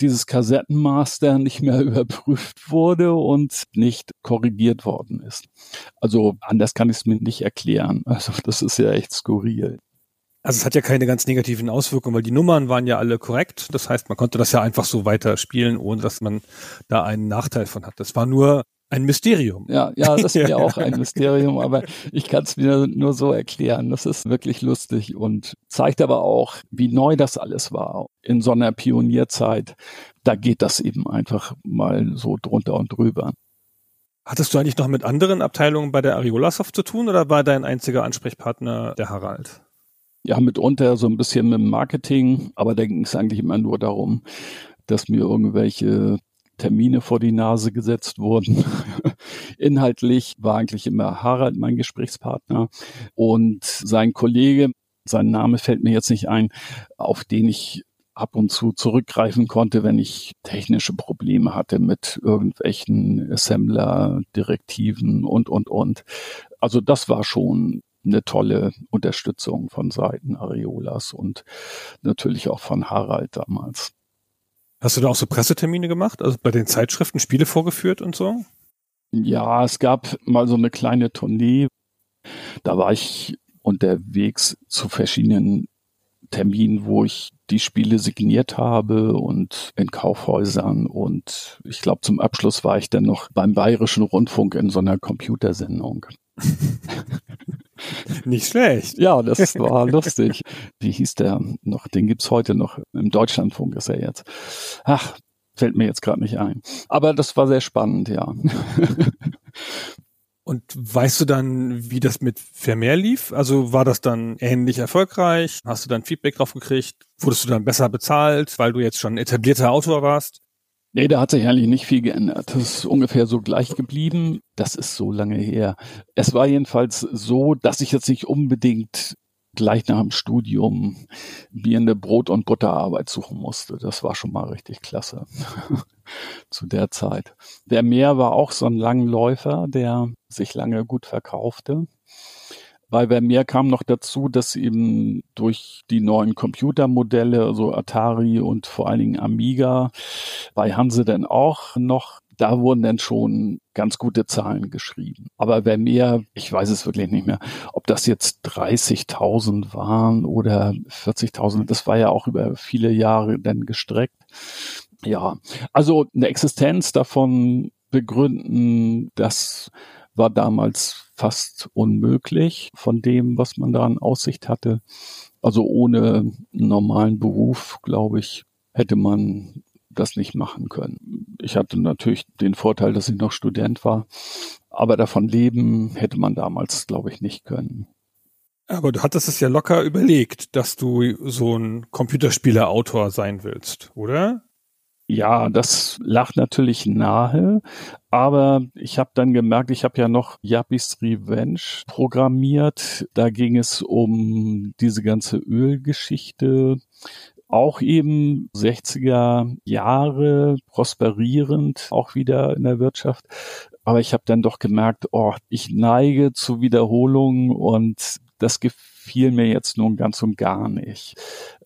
S2: dieses Kassettenmaster nicht mehr überprüft wurde und nicht korrigiert worden ist. Also anders kann ich es mir nicht erklären. Also das ist ja echt skurril.
S1: Also es hat ja keine ganz negativen Auswirkungen, weil die Nummern waren ja alle korrekt. Das heißt, man konnte das ja einfach so weiter spielen, ohne dass man da einen Nachteil von hat. Das war nur ein Mysterium.
S2: Ja, ja, das wäre auch ein Mysterium, aber ich kann es mir nur so erklären. Das ist wirklich lustig und zeigt aber auch, wie neu das alles war in so einer Pionierzeit. Da geht das eben einfach mal so drunter und drüber.
S1: Hattest du eigentlich noch mit anderen Abteilungen bei der Ariolasoft zu tun oder war dein einziger Ansprechpartner der Harald?
S2: Ja, mitunter so ein bisschen mit dem Marketing, aber da ging es eigentlich immer nur darum, dass mir irgendwelche Termine vor die Nase gesetzt wurden. Inhaltlich war eigentlich immer Harald mein Gesprächspartner und sein Kollege, sein Name fällt mir jetzt nicht ein, auf den ich ab und zu zurückgreifen konnte, wenn ich technische Probleme hatte mit irgendwelchen Assembler-Direktiven und, und, und. Also das war schon eine tolle Unterstützung von Seiten Areolas und natürlich auch von Harald damals.
S1: Hast du da auch so Pressetermine gemacht? Also bei den Zeitschriften Spiele vorgeführt und so?
S2: Ja, es gab mal so eine kleine Tournee. Da war ich unterwegs zu verschiedenen Terminen, wo ich die Spiele signiert habe und in Kaufhäusern und ich glaube zum Abschluss war ich dann noch beim Bayerischen Rundfunk in so einer Computersendung.
S1: Nicht schlecht.
S2: Ja, das war lustig. Wie hieß der noch? Den gibt's heute noch. Im Deutschlandfunk ist er jetzt. Ach, fällt mir jetzt gerade nicht ein. Aber das war sehr spannend, ja.
S1: Und weißt du dann, wie das mit Vermeer lief? Also war das dann ähnlich erfolgreich? Hast du dann Feedback drauf gekriegt? Wurdest du dann besser bezahlt, weil du jetzt schon etablierter Autor warst?
S2: Nee, da hat sich eigentlich nicht viel geändert. Das ist ungefähr so gleich geblieben. Das ist so lange her. Es war jedenfalls so, dass ich jetzt nicht unbedingt gleich nach dem Studium mir eine Brot- und Butterarbeit suchen musste. Das war schon mal richtig klasse zu der Zeit. Der Meer war auch so ein Langläufer, der sich lange gut verkaufte. Bei Vermeer kam noch dazu, dass eben durch die neuen Computermodelle, also Atari und vor allen Dingen Amiga, bei Hanse dann auch noch da wurden dann schon ganz gute Zahlen geschrieben. Aber wer mehr, ich weiß es wirklich nicht mehr, ob das jetzt 30.000 waren oder 40.000, das war ja auch über viele Jahre dann gestreckt. Ja, also eine Existenz davon begründen, das war damals fast unmöglich von dem, was man da in Aussicht hatte. Also ohne normalen Beruf, glaube ich, hätte man das nicht machen können. Ich hatte natürlich den Vorteil, dass ich noch Student war, aber davon leben hätte man damals, glaube ich, nicht können.
S1: Aber du hattest es ja locker überlegt, dass du so ein Computerspielerautor sein willst, oder?
S2: Ja, das lag natürlich nahe, aber ich habe dann gemerkt, ich habe ja noch Yuppies Revenge programmiert. Da ging es um diese ganze Ölgeschichte auch eben 60er Jahre prosperierend, auch wieder in der Wirtschaft. Aber ich habe dann doch gemerkt, oh, ich neige zu Wiederholungen und das gefiel mir jetzt nun ganz und gar nicht.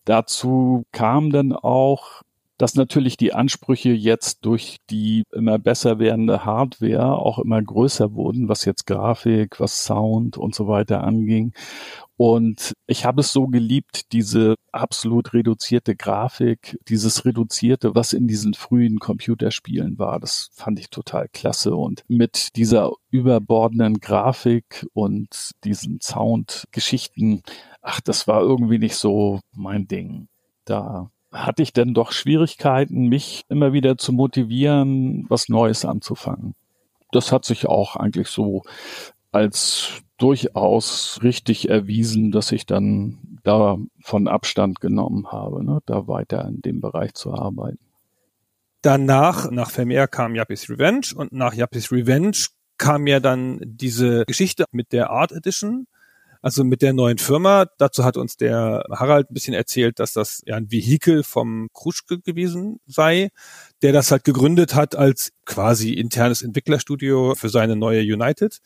S2: Dazu kam dann auch dass natürlich die Ansprüche jetzt durch die immer besser werdende Hardware auch immer größer wurden, was jetzt Grafik, was Sound und so weiter anging. Und ich habe es so geliebt, diese absolut reduzierte Grafik, dieses reduzierte, was in diesen frühen Computerspielen war. Das fand ich total klasse. Und mit dieser überbordenden Grafik und diesen Soundgeschichten, ach, das war irgendwie nicht so mein Ding. Da hatte ich denn doch Schwierigkeiten, mich immer wieder zu motivieren, was Neues anzufangen. Das hat sich auch eigentlich so als durchaus richtig erwiesen, dass ich dann da von Abstand genommen habe, ne, da weiter in dem Bereich zu arbeiten.
S1: Danach, nach Vermeer kam Yuppies Revenge und nach Yuppies Revenge kam ja dann diese Geschichte mit der Art Edition, also mit der neuen Firma. Dazu hat uns der Harald ein bisschen erzählt, dass das ja ein Vehikel vom Kruschke gewesen sei, der das halt gegründet hat als quasi internes Entwicklerstudio für seine neue United,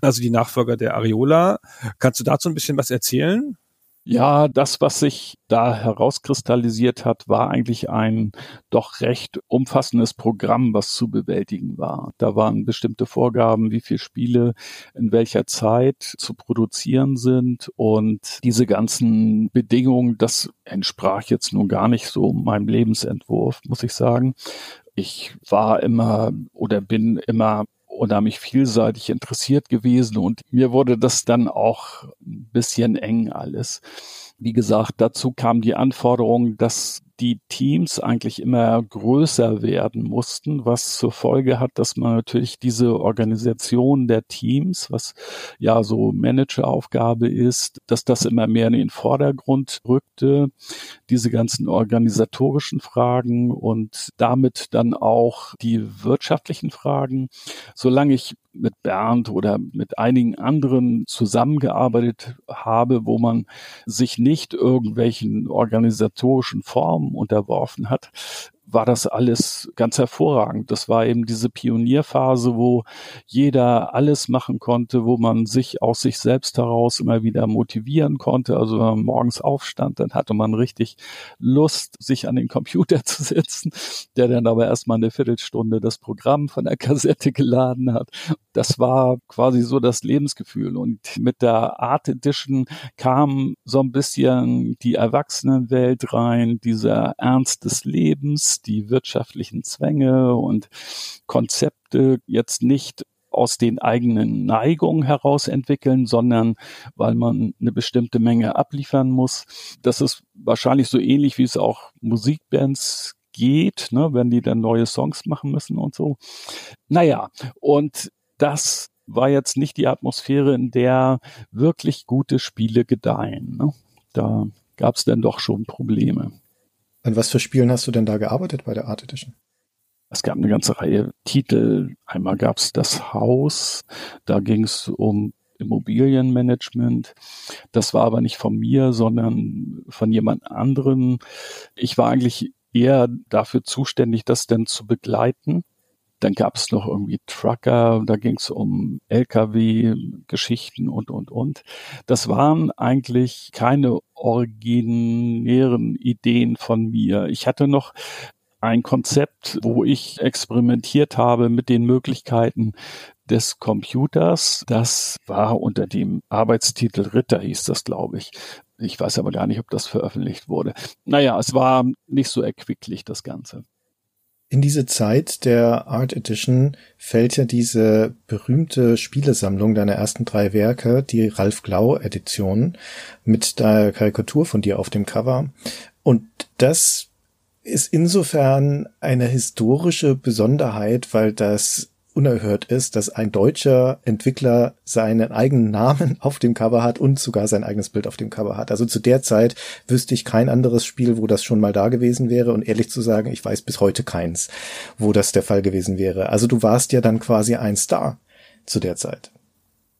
S1: also die Nachfolger der Ariola. Kannst du dazu ein bisschen was erzählen?
S2: Ja, das, was sich da herauskristallisiert hat, war eigentlich ein doch recht umfassendes Programm, was zu bewältigen war. Da waren bestimmte Vorgaben, wie viele Spiele in welcher Zeit zu produzieren sind und diese ganzen Bedingungen, das entsprach jetzt nun gar nicht so meinem Lebensentwurf, muss ich sagen. Ich war immer oder bin immer unheimlich vielseitig interessiert gewesen und mir wurde das dann auch ein bisschen eng alles. Wie gesagt, dazu kam die Anforderung, dass die Teams eigentlich immer größer werden mussten, was zur Folge hat, dass man natürlich diese Organisation der Teams, was ja so Manageraufgabe ist, dass das immer mehr in den Vordergrund rückte, diese ganzen organisatorischen Fragen und damit dann auch die wirtschaftlichen Fragen. Solange ich mit Bernd oder mit einigen anderen zusammengearbeitet habe, wo man sich nicht irgendwelchen organisatorischen Formen unterworfen hat, war das alles ganz hervorragend. Das war eben diese Pionierphase, wo jeder alles machen konnte, wo man sich aus sich selbst heraus immer wieder motivieren konnte. Also wenn man morgens aufstand, dann hatte man richtig Lust, sich an den Computer zu setzen, der dann aber erstmal eine Viertelstunde das Programm von der Kassette geladen hat. Das war quasi so das Lebensgefühl. Und mit der Art Edition kam so ein bisschen die Erwachsenenwelt rein, dieser Ernst des Lebens, die wirtschaftlichen Zwänge und Konzepte jetzt nicht aus den eigenen Neigungen heraus entwickeln, sondern weil man eine bestimmte Menge abliefern muss. Das ist wahrscheinlich so ähnlich, wie es auch Musikbands geht, ne, wenn die dann neue Songs machen müssen und so. Naja, und das war jetzt nicht die Atmosphäre, in der wirklich gute Spiele gedeihen. Ne? Da gab es dann doch schon Probleme.
S3: An was für Spielen hast du denn da gearbeitet bei der Art Edition?
S2: Es gab eine ganze Reihe Titel. Einmal gab es das Haus, da ging es um Immobilienmanagement. Das war aber nicht von mir, sondern von jemand anderen. Ich war eigentlich eher dafür zuständig, das denn zu begleiten. Dann gab es noch irgendwie Trucker, da ging es um Lkw-Geschichten und, und, und. Das waren eigentlich keine originären Ideen von mir. Ich hatte noch ein Konzept, wo ich experimentiert habe mit den Möglichkeiten des Computers. Das war unter dem Arbeitstitel Ritter, hieß das, glaube ich. Ich weiß aber gar nicht, ob das veröffentlicht wurde. Naja, es war nicht so erquicklich, das Ganze.
S3: In diese Zeit der Art Edition fällt ja diese berühmte Spielesammlung deiner ersten drei Werke, die Ralf Glau Edition, mit der Karikatur von dir auf dem Cover. Und das ist insofern eine historische Besonderheit, weil das unerhört ist, dass ein deutscher Entwickler seinen eigenen Namen auf dem Cover hat und sogar sein eigenes Bild auf dem Cover hat. Also zu der Zeit wüsste ich kein anderes Spiel, wo das schon mal da gewesen wäre und ehrlich zu sagen, ich weiß bis heute keins, wo das der Fall gewesen wäre. Also du warst ja dann quasi ein Star zu der Zeit.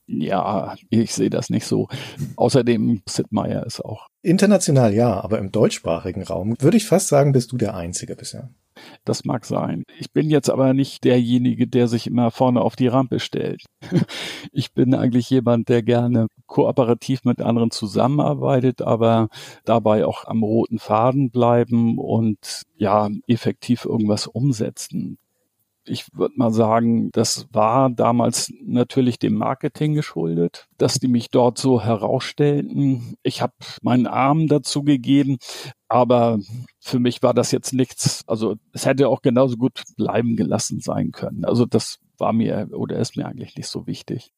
S2: Ja, ich sehe das nicht so. Außerdem, Sid Meier ist auch.
S3: International ja, aber im deutschsprachigen Raum würde ich fast sagen, bist du der Einzige bisher.
S2: Das mag sein. Ich bin jetzt aber nicht derjenige, der sich immer vorne auf die Rampe stellt. Ich bin eigentlich jemand, der gerne kooperativ mit anderen zusammenarbeitet, aber dabei auch am roten Faden bleiben und ja, effektiv irgendwas umsetzen ich würde mal sagen, das war damals natürlich dem Marketing geschuldet, dass die mich dort so herausstellten. Ich habe meinen Arm dazu gegeben, aber für mich war das jetzt nichts. Also es hätte auch genauso gut bleiben gelassen sein können. Also das war mir oder ist mir eigentlich nicht so wichtig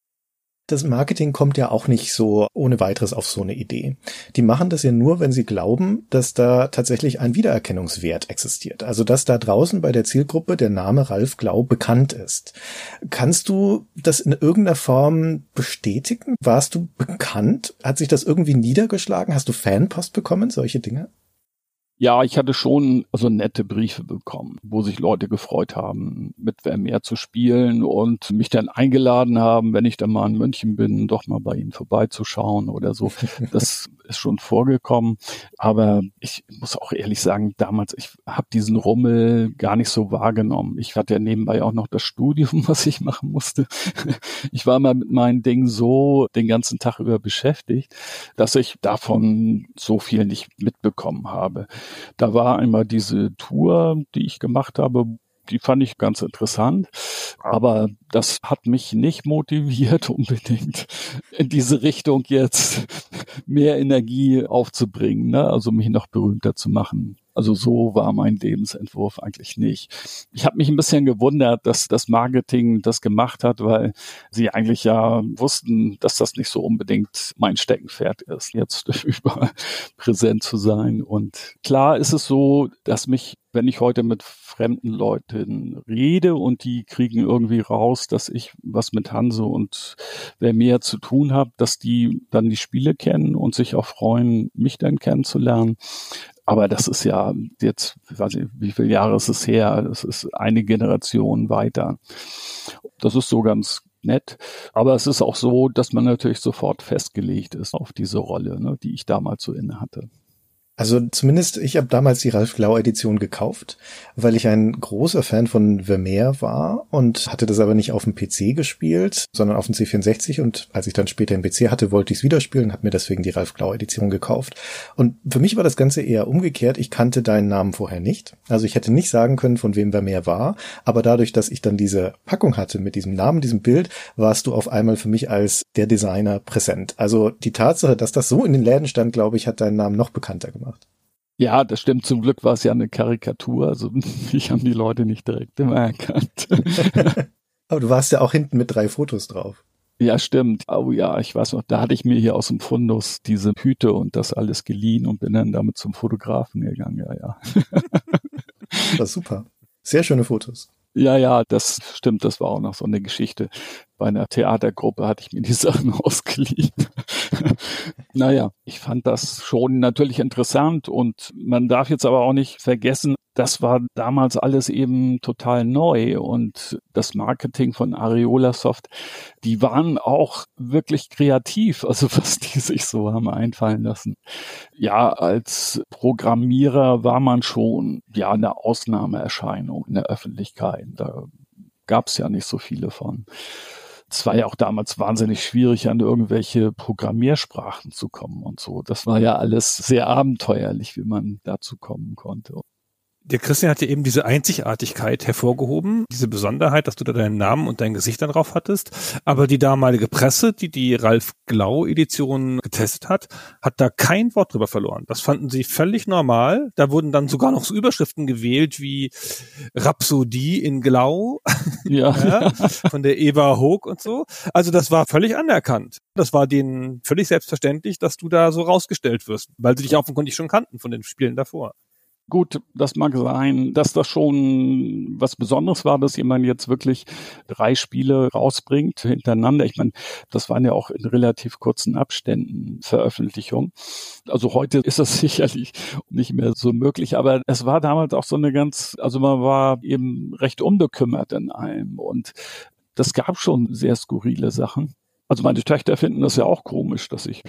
S3: das Marketing kommt ja auch nicht so ohne weiteres auf so eine Idee. Die machen das ja nur, wenn sie glauben, dass da tatsächlich ein Wiedererkennungswert existiert. Also dass da draußen bei der Zielgruppe der Name Ralf Glau bekannt ist. Kannst du das in irgendeiner Form bestätigen? Warst du bekannt? Hat sich das irgendwie niedergeschlagen? Hast du Fanpost bekommen? Solche Dinge?
S2: Ja, ich hatte schon also nette Briefe bekommen, wo sich Leute gefreut haben, mit Vermeer zu spielen und mich dann eingeladen haben, wenn ich dann mal in München bin, doch mal bei ihnen vorbeizuschauen oder so. Das ist schon vorgekommen. Aber ich muss auch ehrlich sagen, damals, ich habe diesen Rummel gar nicht so wahrgenommen. Ich hatte ja nebenbei auch noch das Studium, was ich machen musste. Ich war mal mit meinen Dingen so den ganzen Tag über beschäftigt, dass ich davon so viel nicht mitbekommen habe. Da war einmal diese Tour, die ich gemacht habe, die fand ich ganz interessant. Aber das hat mich nicht motiviert, unbedingt in diese Richtung jetzt mehr Energie aufzubringen, ne? also mich noch berühmter zu machen. Also so war mein Lebensentwurf eigentlich nicht. Ich habe mich ein bisschen gewundert, dass das Marketing das gemacht hat, weil sie eigentlich ja wussten, dass das nicht so unbedingt mein Steckenpferd ist, jetzt überall präsent zu sein. Und klar ist es so, dass mich, wenn ich heute mit fremden Leuten rede und die kriegen irgendwie raus, dass ich was mit Hanse und wer mehr zu tun habe, dass die dann die Spiele kennen und sich auch freuen, mich dann kennenzulernen. Aber das ist ja jetzt, ich weiß nicht, wie viele Jahre ist es her? Das ist eine Generation weiter. Das ist so ganz nett. Aber es ist auch so, dass man natürlich sofort festgelegt ist auf diese Rolle, ne, die ich damals so inne hatte.
S3: Also zumindest, ich habe damals die Ralf Glau Edition gekauft, weil ich ein großer Fan von Vermeer war und hatte das aber nicht auf dem PC gespielt, sondern auf dem C64 und als ich dann später einen PC hatte, wollte ich es wieder spielen, habe mir deswegen die Ralf Glau Edition gekauft. Und für mich war das Ganze eher umgekehrt. Ich kannte deinen Namen vorher nicht. Also ich hätte nicht sagen können, von wem Vermeer war, aber dadurch, dass ich dann diese Packung hatte mit diesem Namen, diesem Bild, warst du auf einmal für mich als der Designer präsent. Also die Tatsache, dass das so in den Läden stand, glaube ich, hat deinen Namen noch bekannter gemacht.
S2: Ja, das stimmt. Zum Glück war es ja eine Karikatur. Also ich habe die Leute nicht direkt immer erkannt.
S3: Aber du warst ja auch hinten mit drei Fotos drauf.
S2: Ja, stimmt. Oh ja, ich weiß noch, da hatte ich mir hier aus dem Fundus diese Hüte und das alles geliehen und bin dann damit zum Fotografen gegangen. Ja, ja.
S3: Das war super. Sehr schöne Fotos.
S2: Ja, ja, das stimmt. Das war auch noch so eine Geschichte. Bei einer Theatergruppe hatte ich mir die Sachen ausgeliehen. naja, ich fand das schon natürlich interessant und man darf jetzt aber auch nicht vergessen, das war damals alles eben total neu und das Marketing von Areola Soft, die waren auch wirklich kreativ, also was die sich so haben einfallen lassen. Ja, als Programmierer war man schon ja eine Ausnahmeerscheinung in der Öffentlichkeit. Da gab es ja nicht so viele von. Es war ja auch damals wahnsinnig schwierig, an irgendwelche Programmiersprachen zu kommen und so. Das war ja alles sehr abenteuerlich, wie man dazu kommen konnte.
S1: Der Christian hat ja eben diese Einzigartigkeit hervorgehoben, diese Besonderheit, dass du da deinen Namen und dein Gesicht dann drauf hattest. Aber die damalige Presse, die die Ralf Glau Edition getestet hat, hat da kein Wort drüber verloren. Das fanden sie völlig normal. Da wurden dann sogar noch so Überschriften gewählt wie Rhapsodie in Glau. Ja. ja von der Eva Hoog und so. Also das war völlig anerkannt. Das war denen völlig selbstverständlich, dass du da so rausgestellt wirst, weil sie dich offenkundig schon kannten von den Spielen davor.
S2: Gut, das mag sein, dass das schon was Besonderes war, dass jemand jetzt wirklich drei Spiele rausbringt hintereinander. Ich meine, das waren ja auch in relativ kurzen Abständen Veröffentlichungen. Also heute ist das sicherlich nicht mehr so möglich, aber es war damals auch so eine ganz, also man war eben recht unbekümmert in allem und das gab schon sehr skurrile Sachen. Also meine Töchter finden das ja auch komisch, dass ich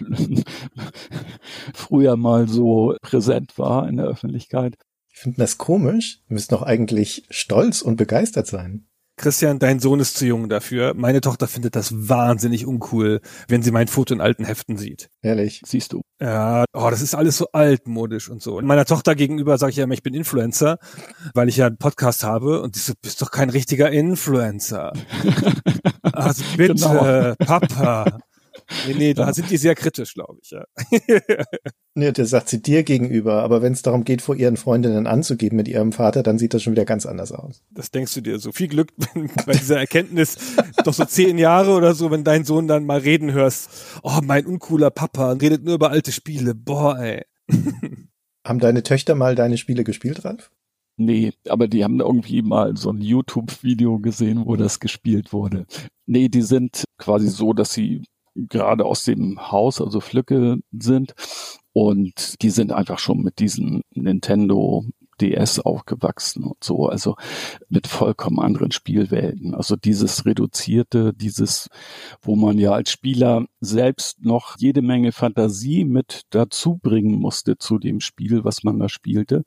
S2: früher mal so präsent war in der Öffentlichkeit.
S3: Ich finde das komisch. Wir müssen doch eigentlich stolz und begeistert sein.
S1: Christian, dein Sohn ist zu jung dafür. Meine Tochter findet das wahnsinnig uncool, wenn sie mein Foto in alten Heften sieht.
S3: Ehrlich?
S1: Siehst du? Ja, oh, das ist alles so altmodisch und so. Und meiner Tochter gegenüber sage ich ja immer, ich bin Influencer, weil ich ja einen Podcast habe und die so, bist doch kein richtiger Influencer. also bitte, genau. Papa. Nee, nee, da sind die sehr kritisch, glaube ich, ja.
S3: nee, der sagt sie dir gegenüber, aber wenn es darum geht, vor ihren Freundinnen anzugeben mit ihrem Vater, dann sieht das schon wieder ganz anders aus.
S1: Das denkst du dir. So viel Glück bei dieser Erkenntnis, doch so zehn Jahre oder so, wenn dein Sohn dann mal reden hörst, oh, mein uncooler Papa, redet nur über alte Spiele, boah, ey.
S3: Haben deine Töchter mal deine Spiele gespielt, Ralf?
S2: Nee, aber die haben irgendwie mal so ein YouTube-Video gesehen, wo das gespielt wurde. Nee, die sind quasi so, dass sie gerade aus dem Haus, also Flücke sind. Und die sind einfach schon mit diesen Nintendo DS aufgewachsen und so, also mit vollkommen anderen Spielwelten. Also dieses reduzierte, dieses, wo man ja als Spieler selbst noch jede Menge Fantasie mit dazu bringen musste zu dem Spiel, was man da spielte,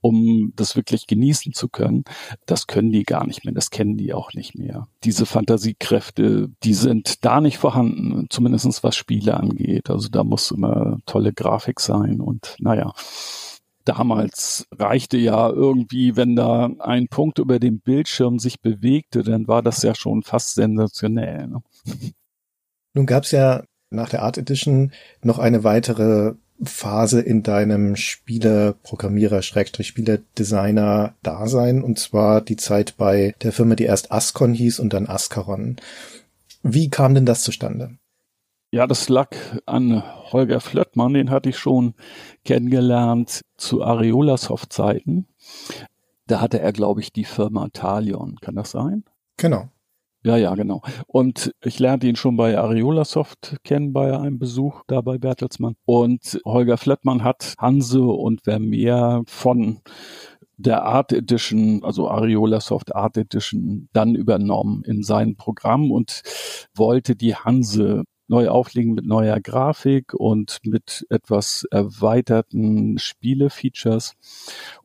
S2: um das wirklich genießen zu können. Das können die gar nicht mehr, das kennen die auch nicht mehr. Diese Fantasiekräfte, die sind da nicht vorhanden, zumindestens was Spiele angeht. Also da muss immer tolle Grafik sein und naja damals reichte ja irgendwie, wenn da ein Punkt über dem Bildschirm sich bewegte, dann war das ja schon fast sensationell. Ne?
S3: Nun gab es ja nach der Art Edition noch eine weitere Phase in deinem Spieleprogrammierer, Schrägstrich Spieledesigner Dasein, und zwar die Zeit bei der Firma, die erst Ascon hieß und dann Ascaron. Wie kam denn das zustande?
S2: Ja, das lag an Holger Flöttmann, den hatte ich schon kennengelernt zu Areola-Soft-Zeiten. Da hatte er, glaube ich, die Firma Talion. Kann das sein?
S3: Genau.
S2: Ja, ja, genau. Und ich lernte ihn schon bei Areola Soft kennen bei einem Besuch da bei Bertelsmann. Und Holger Flöttmann hat Hanse und Vermeer von der Art Edition, also Areola Soft Art Edition, dann übernommen in sein Programm und wollte die Hanse neu auflegen mit neuer Grafik und mit etwas erweiterten Spielefeatures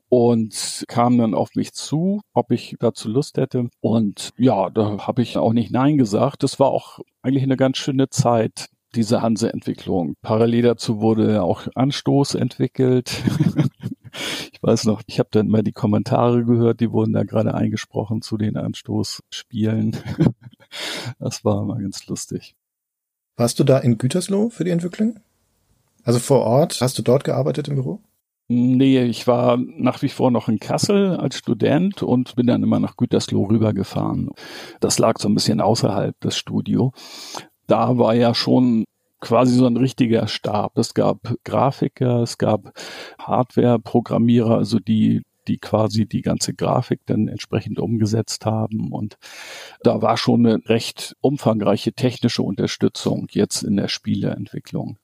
S2: und kam dann auf mich zu, ob ich dazu Lust hätte. Und ja, da habe ich auch nicht Nein gesagt. Das war auch eigentlich eine ganz schöne Zeit, diese Hanse-Entwicklung. Parallel dazu wurde auch Anstoß entwickelt. ich weiß noch, ich habe dann mal die Kommentare gehört, die wurden da gerade eingesprochen zu den Anstoßspielen. das war mal ganz lustig.
S3: Warst du da in Gütersloh für die Entwicklung? Also vor Ort? Hast du dort gearbeitet im Büro?
S2: Nee, ich war nach wie vor noch in Kassel als Student und bin dann immer nach Gütersloh rübergefahren. Das lag so ein bisschen außerhalb des Studio. Da war ja schon quasi so ein richtiger Stab. Es gab Grafiker, es gab Hardware-Programmierer, also die die quasi die ganze Grafik dann entsprechend umgesetzt haben. Und da war schon eine recht umfangreiche technische Unterstützung jetzt in der Spieleentwicklung.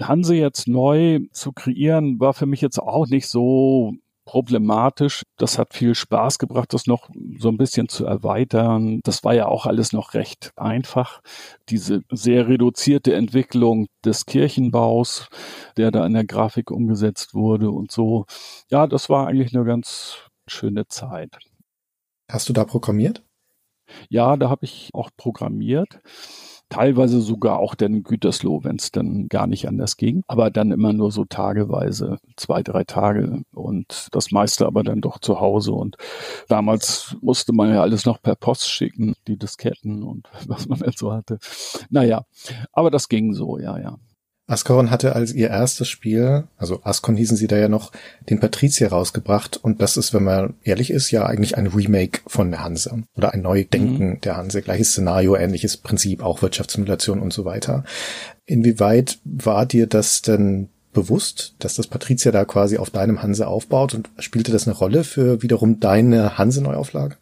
S2: Hanse jetzt neu zu kreieren, war für mich jetzt auch nicht so problematisch. Das hat viel Spaß gebracht, das noch so ein bisschen zu erweitern. Das war ja auch alles noch recht einfach. Diese sehr reduzierte Entwicklung des Kirchenbaus, der da in der Grafik umgesetzt wurde und so. Ja, das war eigentlich eine ganz schöne Zeit.
S3: Hast du da programmiert?
S2: Ja, da habe ich auch programmiert teilweise sogar auch dann Gütersloh, wenn es dann gar nicht anders ging, aber dann immer nur so tageweise, zwei, drei Tage und das meiste aber dann doch zu Hause und damals musste man ja alles noch per Post schicken, die Disketten und was man jetzt so hatte. Naja, aber das ging so, ja, ja.
S3: Ascaron hatte als ihr erstes Spiel, also Ascon hießen sie da ja noch, den Patrizier rausgebracht und das ist, wenn man ehrlich ist, ja eigentlich ein Remake von der Hanse oder ein Neudenken mhm. der Hanse, gleiches Szenario, ähnliches Prinzip, auch Wirtschaftssimulation und so weiter. Inwieweit war dir das denn bewusst, dass das Patrizier da quasi auf deinem Hanse aufbaut und spielte das eine Rolle für wiederum deine Hanse-Neuauflage?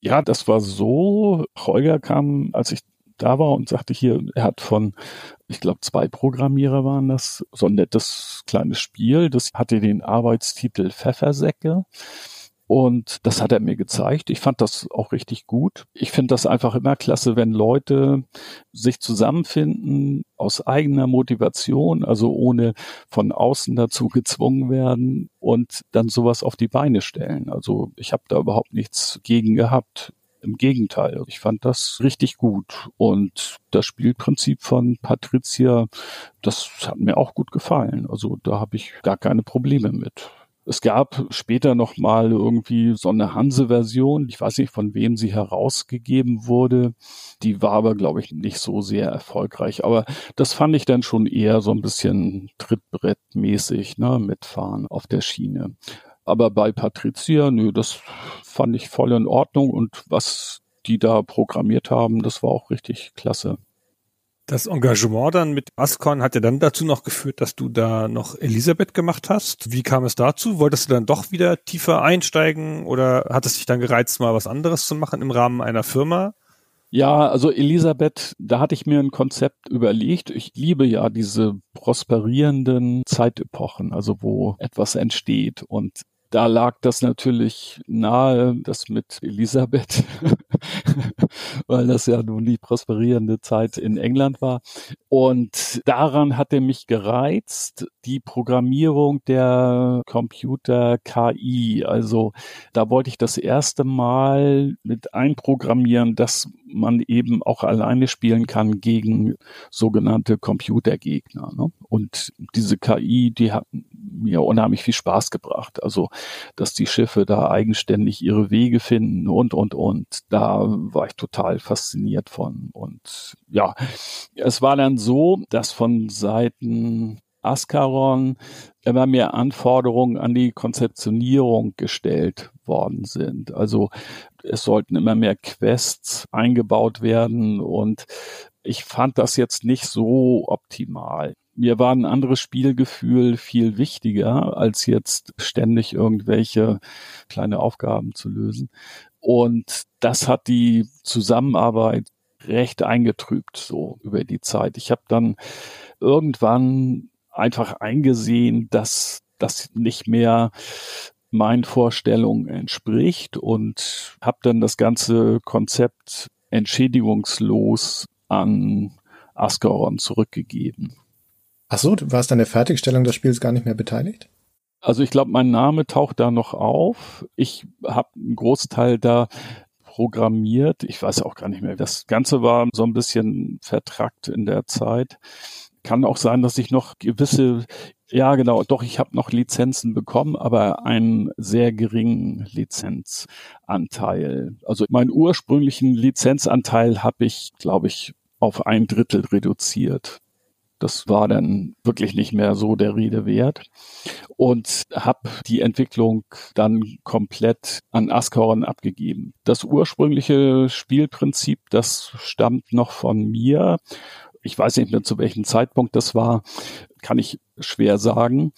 S2: Ja, das war so. Holger kam, als ich da war und sagte hier, er hat von, ich glaube, zwei Programmierer waren das, so ein nettes kleines Spiel. Das hatte den Arbeitstitel Pfeffersäcke. Und das hat er mir gezeigt. Ich fand das auch richtig gut. Ich finde das einfach immer klasse, wenn Leute sich zusammenfinden aus eigener Motivation, also ohne von außen dazu gezwungen werden und dann sowas auf die Beine stellen. Also ich habe da überhaupt nichts gegen gehabt. Im Gegenteil, ich fand das richtig gut. Und das Spielprinzip von Patricia, das hat mir auch gut gefallen. Also da habe ich gar keine Probleme mit. Es gab später noch mal irgendwie so eine Hanse-Version. Ich weiß nicht, von wem sie herausgegeben wurde. Die war aber, glaube ich, nicht so sehr erfolgreich. Aber das fand ich dann schon eher so ein bisschen Trittbrettmäßig, ne, mitfahren auf der Schiene. Aber bei Patricia, nö, das fand ich voll in Ordnung und was die da programmiert haben, das war auch richtig klasse.
S1: Das Engagement dann mit Ascon hat ja dann dazu noch geführt, dass du da noch Elisabeth gemacht hast. Wie kam es dazu? Wolltest du dann doch wieder tiefer einsteigen oder hat es dich dann gereizt, mal was anderes zu machen im Rahmen einer Firma?
S2: Ja, also Elisabeth, da hatte ich mir ein Konzept überlegt. Ich liebe ja diese prosperierenden Zeitepochen, also wo etwas entsteht. Und da lag das natürlich nahe, das mit Elisabeth, weil das ja nun die prosperierende Zeit in England war. Und daran hat er mich gereizt, die Programmierung der Computer KI. Also da wollte ich das erste Mal mit einprogrammieren, dass man eben auch alleine spielen kann gegen sogenannte Computergegner. Ne? Und diese KI, die hat mir unheimlich viel Spaß gebracht. Also, dass die Schiffe da eigenständig ihre Wege finden und, und, und. Da war ich total fasziniert von. Und ja, es war dann so, dass von Seiten Ascaron immer mehr Anforderungen an die Konzeptionierung gestellt worden sind. Also es sollten immer mehr Quests eingebaut werden und ich fand das jetzt nicht so optimal. Mir war ein anderes Spielgefühl viel wichtiger, als jetzt ständig irgendwelche kleine Aufgaben zu lösen. Und das hat die Zusammenarbeit recht eingetrübt, so über die Zeit. Ich habe dann irgendwann einfach eingesehen, dass das nicht mehr meinen Vorstellungen entspricht und habe dann das ganze Konzept entschädigungslos an Ascaron zurückgegeben.
S3: Ach so, du warst an der Fertigstellung des Spiels gar nicht mehr beteiligt?
S2: Also ich glaube, mein Name taucht da noch auf. Ich habe einen Großteil da programmiert. Ich weiß auch gar nicht mehr. Das Ganze war so ein bisschen vertrackt in der Zeit. Kann auch sein, dass ich noch gewisse, ja genau, doch, ich habe noch Lizenzen bekommen, aber einen sehr geringen Lizenzanteil. Also meinen ursprünglichen Lizenzanteil habe ich, glaube ich, auf ein Drittel reduziert. Das war dann wirklich nicht mehr so der Rede wert und habe die Entwicklung dann komplett an Ascaron abgegeben. Das ursprüngliche Spielprinzip, das stammt noch von mir. Ich weiß nicht mehr zu welchem Zeitpunkt das war, kann ich schwer sagen.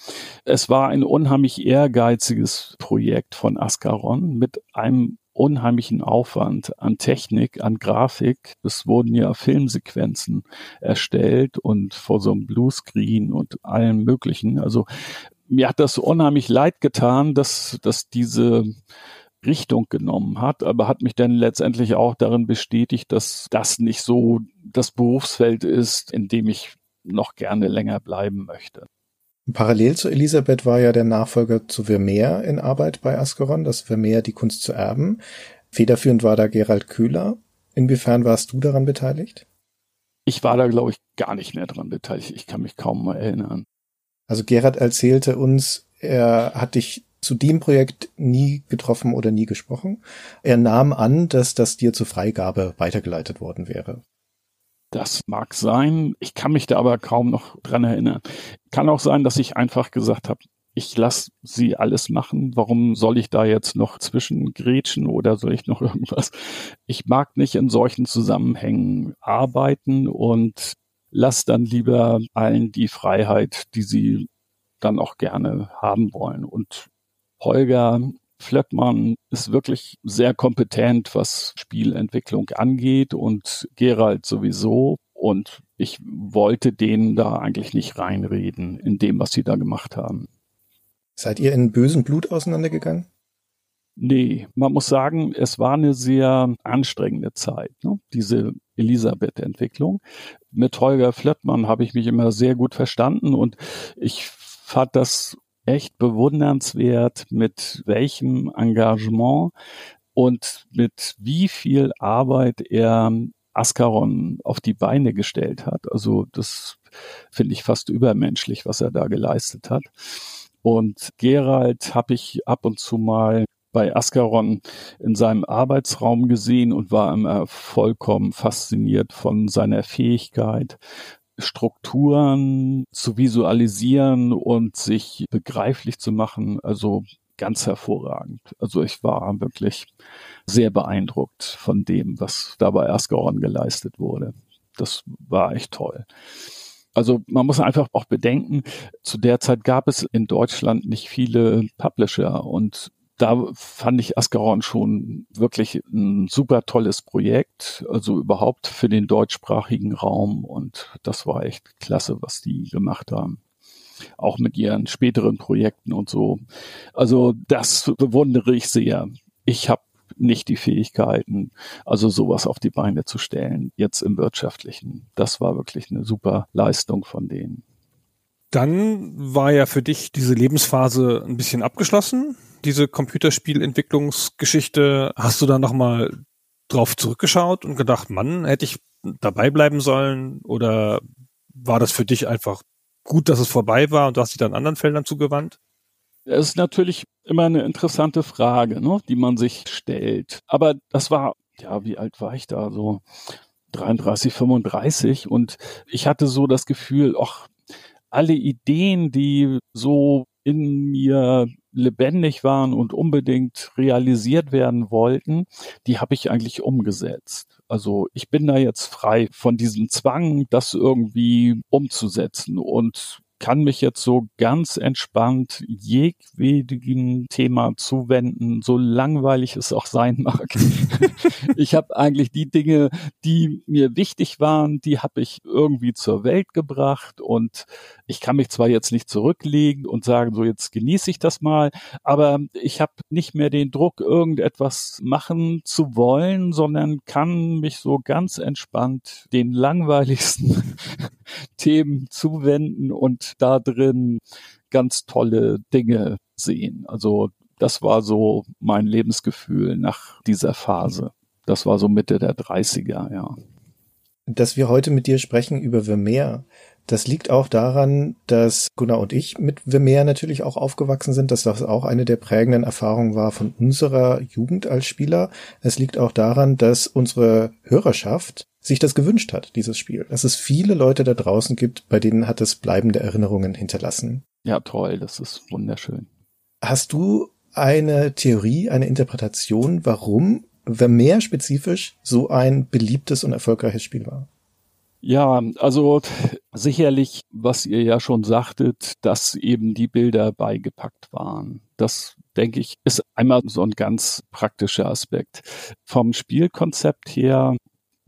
S2: Es war ein unheimlich ehrgeiziges Projekt von Ascaron mit einem unheimlichen Aufwand an Technik, an Grafik. Es wurden ja Filmsequenzen erstellt und vor so einem Bluescreen und allem möglichen. Also mir hat das unheimlich leid getan, dass, dass diese Richtung genommen hat, aber hat mich dann letztendlich auch darin bestätigt, dass das nicht so das Berufsfeld ist, in dem ich noch gerne länger bleiben möchte.
S3: Parallel zu Elisabeth war ja der Nachfolger zu Vermeer in Arbeit bei Ascaron, das Vermeer die Kunst zu erben. Federführend war da Gerald Köhler. Inwiefern warst du daran beteiligt?
S2: Ich war da, glaube ich, gar nicht mehr daran beteiligt. Ich kann mich kaum mal erinnern.
S3: Also Gerald erzählte uns, er hat dich zu dem Projekt nie getroffen oder nie gesprochen. Er nahm an, dass das dir zur Freigabe weitergeleitet worden wäre.
S2: Das mag sein. Ich kann mich da aber kaum noch dran erinnern. Kann auch sein, dass ich einfach gesagt habe, ich lasse sie alles machen. Warum soll ich da jetzt noch zwischengrätschen oder soll ich noch irgendwas? Ich mag nicht in solchen Zusammenhängen arbeiten und lass dann lieber allen die Freiheit, die sie dann auch gerne haben wollen. Und Holger Flöckmann ist wirklich sehr kompetent, was Spielentwicklung angeht und Gerald sowieso. Und ich wollte denen da eigentlich nicht reinreden in dem, was sie da gemacht haben.
S3: Seid ihr in bösem Blut auseinandergegangen?
S2: Nee, man muss sagen, es war eine sehr anstrengende Zeit, ne? diese Elisabeth-Entwicklung. Mit Holger Flöttmann habe ich mich immer sehr gut verstanden und ich fand das echt bewundernswert, mit welchem Engagement und mit wie viel Arbeit er Ascaron auf die Beine gestellt hat. Also das finde ich fast übermenschlich, was er da geleistet hat. Und Gerald habe ich ab und zu mal bei Ascaron in seinem Arbeitsraum gesehen und war immer vollkommen fasziniert von seiner Fähigkeit, Strukturen zu visualisieren und sich begreiflich zu machen. Also ganz hervorragend. Also ich war wirklich sehr beeindruckt von dem, was da bei Ascaron geleistet wurde. Das war echt toll. Also man muss einfach auch bedenken, zu der Zeit gab es in Deutschland nicht viele Publisher und da fand ich Ascaron schon wirklich ein super tolles Projekt, also überhaupt für den deutschsprachigen Raum und das war echt klasse, was die gemacht haben. Auch mit ihren späteren Projekten und so. Also das bewundere ich sehr. Ich habe nicht die Fähigkeiten, also sowas auf die Beine zu stellen, jetzt im wirtschaftlichen. Das war wirklich eine super Leistung von denen.
S1: Dann war ja für dich diese Lebensphase ein bisschen abgeschlossen diese Computerspielentwicklungsgeschichte, hast du da nochmal drauf zurückgeschaut und gedacht, Mann, hätte ich dabei bleiben sollen? Oder war das für dich einfach gut, dass es vorbei war und du hast dich dann anderen Feldern zugewandt?
S2: Es ist natürlich immer eine interessante Frage, ne, die man sich stellt. Aber das war, ja, wie alt war ich da? So 33, 35 und ich hatte so das Gefühl, ach, alle Ideen, die so in mir lebendig waren und unbedingt realisiert werden wollten, die habe ich eigentlich umgesetzt. Also ich bin da jetzt frei von diesem Zwang, das irgendwie umzusetzen und kann mich jetzt so ganz entspannt jedwedigen Thema zuwenden, so langweilig es auch sein mag. ich habe eigentlich die Dinge, die mir wichtig waren, die habe ich irgendwie zur Welt gebracht und ich kann mich zwar jetzt nicht zurücklegen und sagen, so jetzt genieße ich das mal, aber ich habe nicht mehr den Druck, irgendetwas machen zu wollen, sondern kann mich so ganz entspannt den langweiligsten Themen zuwenden und da drin ganz tolle Dinge sehen. Also das war so mein Lebensgefühl nach dieser Phase. Das war so Mitte der 30er, ja.
S3: Dass wir heute mit dir sprechen über Vermeer, das liegt auch daran, dass Gunnar und ich mit Vermeer natürlich auch aufgewachsen sind, dass das auch eine der prägenden Erfahrungen war von unserer Jugend als Spieler. Es liegt auch daran, dass unsere Hörerschaft sich das gewünscht hat, dieses Spiel. Dass es viele Leute da draußen gibt, bei denen hat es bleibende Erinnerungen hinterlassen.
S2: Ja, toll, das ist wunderschön.
S3: Hast du eine Theorie, eine Interpretation, warum Vermeer spezifisch so ein beliebtes und erfolgreiches Spiel war?
S2: Ja, also sicherlich, was ihr ja schon sagtet, dass eben die Bilder beigepackt waren. Das denke ich, ist einmal so ein ganz praktischer Aspekt. Vom Spielkonzept her,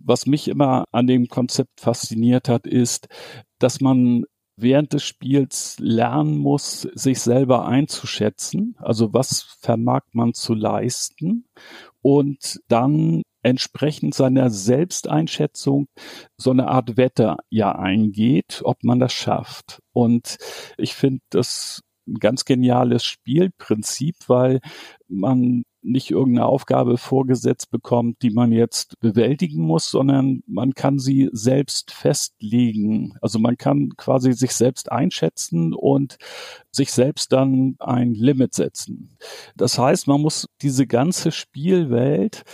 S2: was mich immer an dem Konzept fasziniert hat, ist, dass man während des Spiels lernen muss, sich selber einzuschätzen. Also was vermag man zu leisten? Und dann entsprechend seiner Selbsteinschätzung so eine Art Wette ja eingeht, ob man das schafft. Und ich finde das ein ganz geniales Spielprinzip, weil man nicht irgendeine Aufgabe vorgesetzt bekommt, die man jetzt bewältigen muss, sondern man kann sie selbst festlegen. Also man kann quasi sich selbst einschätzen und sich selbst dann ein Limit setzen. Das heißt, man muss diese ganze Spielwelt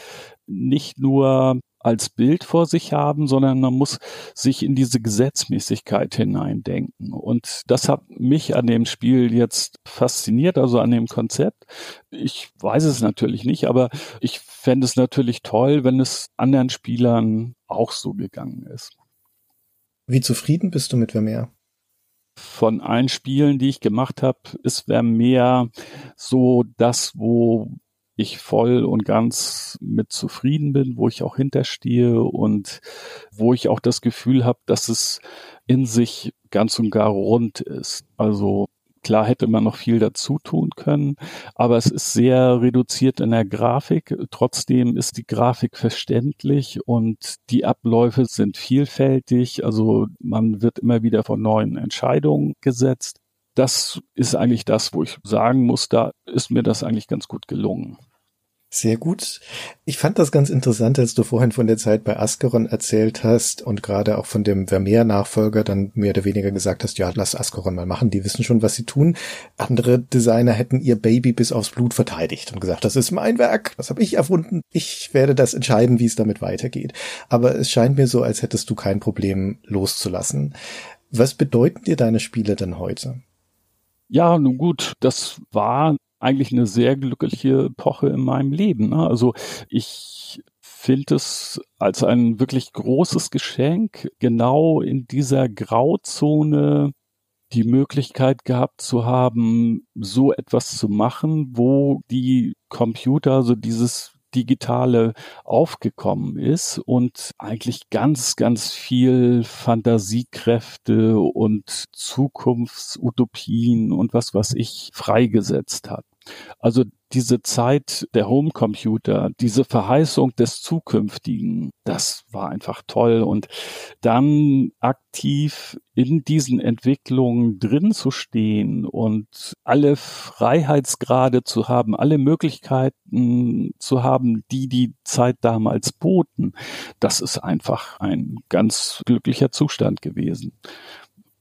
S2: nicht nur als Bild vor sich haben, sondern man muss sich in diese Gesetzmäßigkeit hineindenken. Und das hat mich an dem Spiel jetzt fasziniert, also an dem Konzept. Ich weiß es natürlich nicht, aber ich fände es natürlich toll, wenn es anderen Spielern auch so gegangen ist.
S3: Wie zufrieden bist du mit Vermeer?
S2: Von allen Spielen, die ich gemacht habe, ist Vermeer so das, wo ich voll und ganz mit zufrieden bin, wo ich auch hinterstehe und wo ich auch das Gefühl habe, dass es in sich ganz und gar rund ist. Also Klar hätte man noch viel dazu tun können, aber es ist sehr reduziert in der Grafik. Trotzdem ist die Grafik verständlich und die Abläufe sind vielfältig. Also man wird immer wieder vor neuen Entscheidungen gesetzt. Das ist eigentlich das, wo ich sagen muss, da ist mir das eigentlich ganz gut gelungen.
S3: Sehr gut. Ich fand das ganz interessant, als du vorhin von der Zeit bei Askeron erzählt hast und gerade auch von dem Vermeer-Nachfolger dann mehr oder weniger gesagt hast, ja, lass Askeron mal machen, die wissen schon, was sie tun. Andere Designer hätten ihr Baby bis aufs Blut verteidigt und gesagt, das ist mein Werk, das habe ich erfunden, ich werde das entscheiden, wie es damit weitergeht. Aber es scheint mir so, als hättest du kein Problem loszulassen. Was bedeuten dir deine Spiele denn heute?
S2: Ja, nun gut, das war eigentlich eine sehr glückliche Epoche in meinem Leben. Ne? Also ich finde es als ein wirklich großes Geschenk, genau in dieser Grauzone die Möglichkeit gehabt zu haben, so etwas zu machen, wo die Computer, also dieses Digitale aufgekommen ist und eigentlich ganz, ganz viel Fantasiekräfte und Zukunftsutopien und was was ich freigesetzt hat. Also diese Zeit der Homecomputer, diese Verheißung des Zukünftigen, das war einfach toll. Und dann aktiv in diesen Entwicklungen drin zu stehen und alle Freiheitsgrade zu haben, alle Möglichkeiten zu haben, die die Zeit damals boten, das ist einfach ein ganz glücklicher Zustand gewesen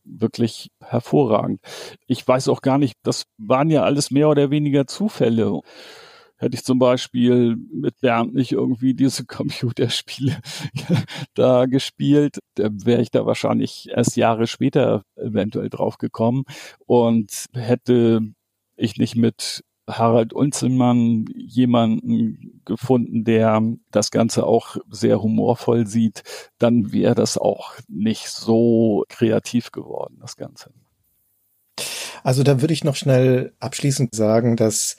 S2: wirklich hervorragend. Ich weiß auch gar nicht, das waren ja alles mehr oder weniger Zufälle. Hätte ich zum Beispiel mit Bernd nicht irgendwie diese Computerspiele da gespielt, wäre ich da wahrscheinlich erst Jahre später eventuell drauf gekommen und hätte ich nicht mit Harald Unzelmann jemanden gefunden, der das Ganze auch sehr humorvoll sieht, dann wäre das auch nicht so kreativ geworden, das Ganze.
S3: Also da würde ich noch schnell abschließend sagen, dass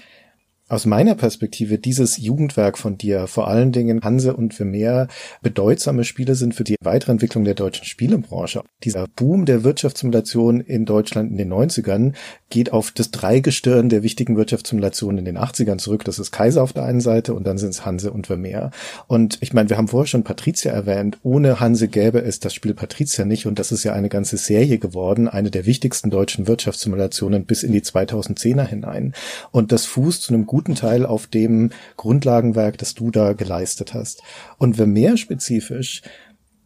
S3: aus meiner Perspektive dieses Jugendwerk von dir, vor allen Dingen Hanse und Vermeer, bedeutsame Spiele sind für die Weiterentwicklung der deutschen Spielebranche. Dieser Boom der Wirtschaftssimulation in Deutschland in den 90ern geht auf das Dreigestirn der wichtigen Wirtschaftssimulationen in den 80ern zurück. Das ist Kaiser auf der einen Seite und dann sind es Hanse und Vermeer. Und ich meine, wir haben vorher schon Patricia erwähnt. Ohne Hanse gäbe es das Spiel Patricia nicht und das ist ja eine ganze Serie geworden, eine der wichtigsten deutschen Wirtschaftssimulationen bis in die 2010er hinein. Und das fußt zu einem guten guten Teil auf dem Grundlagenwerk, das du da geleistet hast. Und Vermeer spezifisch,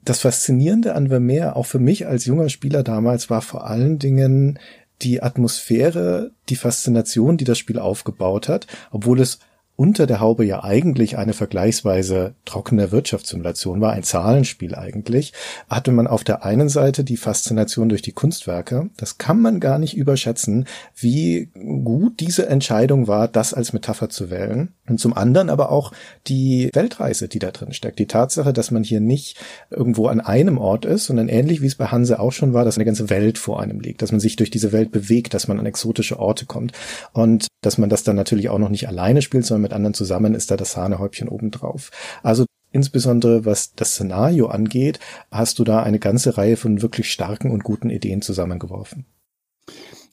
S3: das Faszinierende an Vermeer, auch für mich als junger Spieler damals, war vor allen Dingen die Atmosphäre, die Faszination, die das Spiel aufgebaut hat, obwohl es unter der Haube ja eigentlich eine vergleichsweise trockene Wirtschaftssimulation war, ein Zahlenspiel eigentlich, hatte man auf der einen Seite die Faszination durch die Kunstwerke. Das kann man gar nicht überschätzen, wie gut diese Entscheidung war, das als Metapher zu wählen. Und zum anderen aber auch die Weltreise, die da drin steckt. Die Tatsache, dass man hier nicht irgendwo an einem Ort ist, sondern ähnlich wie es bei Hanse auch schon war, dass eine ganze Welt vor einem liegt, dass man sich durch diese Welt bewegt, dass man an exotische Orte kommt und dass man das dann natürlich auch noch nicht alleine spielt, sondern mit anderen zusammen ist da das Sahnehäubchen obendrauf. Also insbesondere was das Szenario angeht, hast du da eine ganze Reihe von wirklich starken und guten Ideen zusammengeworfen.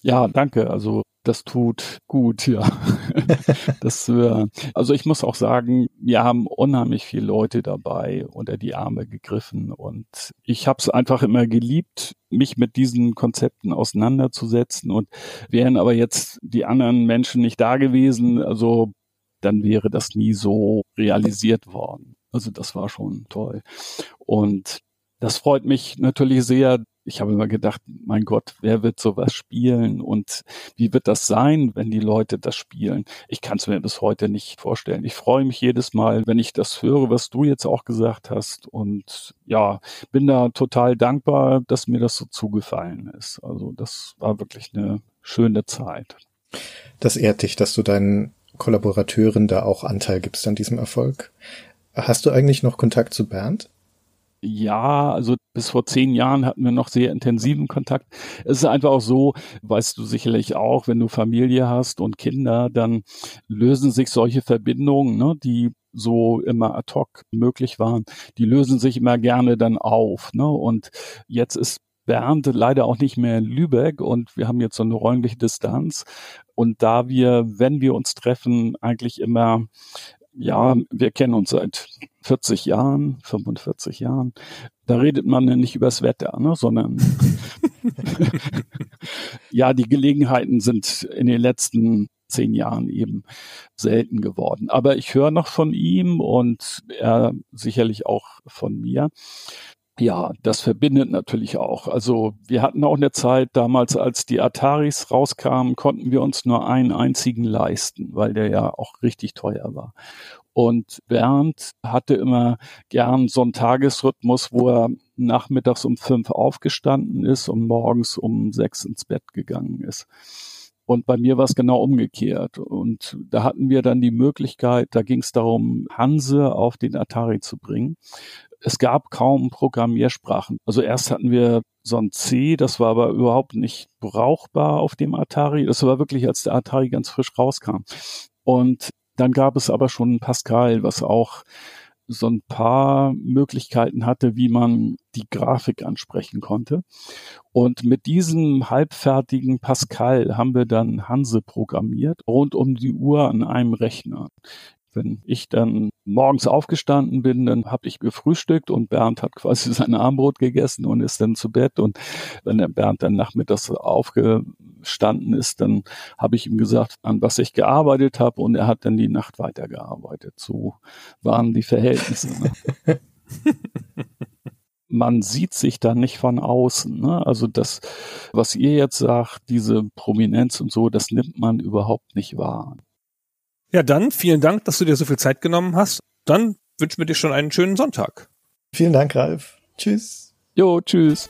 S2: Ja, danke. Also das tut gut, ja. das, äh, also ich muss auch sagen, wir haben unheimlich viele Leute dabei unter die Arme gegriffen und ich habe es einfach immer geliebt, mich mit diesen Konzepten auseinanderzusetzen und wären aber jetzt die anderen Menschen nicht da gewesen, also dann wäre das nie so realisiert worden. Also das war schon toll. Und das freut mich natürlich sehr, ich habe immer gedacht, mein Gott, wer wird sowas spielen und wie wird das sein, wenn die Leute das spielen? Ich kann es mir bis heute nicht vorstellen. Ich freue mich jedes Mal, wenn ich das höre, was du jetzt auch gesagt hast und ja, bin da total dankbar, dass mir das so zugefallen ist. Also das war wirklich eine schöne Zeit.
S3: Das ehrt dich, dass du deinen Kollaborateuren da auch Anteil gibst an diesem Erfolg. Hast du eigentlich noch Kontakt zu Bernd?
S2: Ja, also bis vor zehn Jahren hatten wir noch sehr intensiven Kontakt. Es ist einfach auch so, weißt du sicherlich auch, wenn du Familie hast und Kinder, dann lösen sich solche Verbindungen, ne, die so immer ad hoc möglich waren, die lösen sich immer gerne dann auf. Ne? Und jetzt ist Bernd leider auch nicht mehr in Lübeck und wir haben jetzt so eine räumliche Distanz. Und da wir, wenn wir uns treffen, eigentlich immer ja, wir kennen uns seit 40 Jahren, 45 Jahren. Da redet man ja nicht übers Wetter, ne, sondern ja, die Gelegenheiten sind in den letzten zehn Jahren eben selten geworden. Aber ich höre noch von ihm und er sicherlich auch von mir. Ja, das verbindet natürlich auch. Also wir hatten auch eine Zeit damals, als die Ataris rauskamen, konnten wir uns nur einen einzigen leisten, weil der ja auch richtig teuer war. Und Bernd hatte immer gern so einen Tagesrhythmus, wo er nachmittags um fünf aufgestanden ist und morgens um sechs ins Bett gegangen ist. Und bei mir war es genau umgekehrt. Und da hatten wir dann die Möglichkeit, da ging es darum, Hanse auf den Atari zu bringen es gab kaum Programmiersprachen. Also erst hatten wir so ein C, das war aber überhaupt nicht brauchbar auf dem Atari. Das war wirklich, als der Atari ganz frisch rauskam. Und dann gab es aber schon Pascal, was auch so ein paar Möglichkeiten hatte, wie man die Grafik ansprechen konnte. Und mit diesem halbfertigen Pascal haben wir dann Hanse programmiert, rund um die Uhr an einem Rechner. Wenn ich dann morgens aufgestanden bin, dann habe ich gefrühstückt und Bernd hat quasi sein Armbrot gegessen und ist dann zu Bett. Und wenn der Bernd dann nachmittags aufgestanden ist, dann habe ich ihm gesagt, an was ich gearbeitet habe und er hat dann die Nacht weitergearbeitet. So waren die Verhältnisse. Ne? man sieht sich da nicht von außen. Ne? Also das, was ihr jetzt sagt, diese Prominenz und so, das nimmt man überhaupt nicht wahr.
S1: Ja, dann vielen Dank, dass du dir so viel Zeit genommen hast. Dann wünschen wir dir schon einen schönen Sonntag.
S3: Vielen Dank, Ralf. Tschüss.
S2: Jo, tschüss.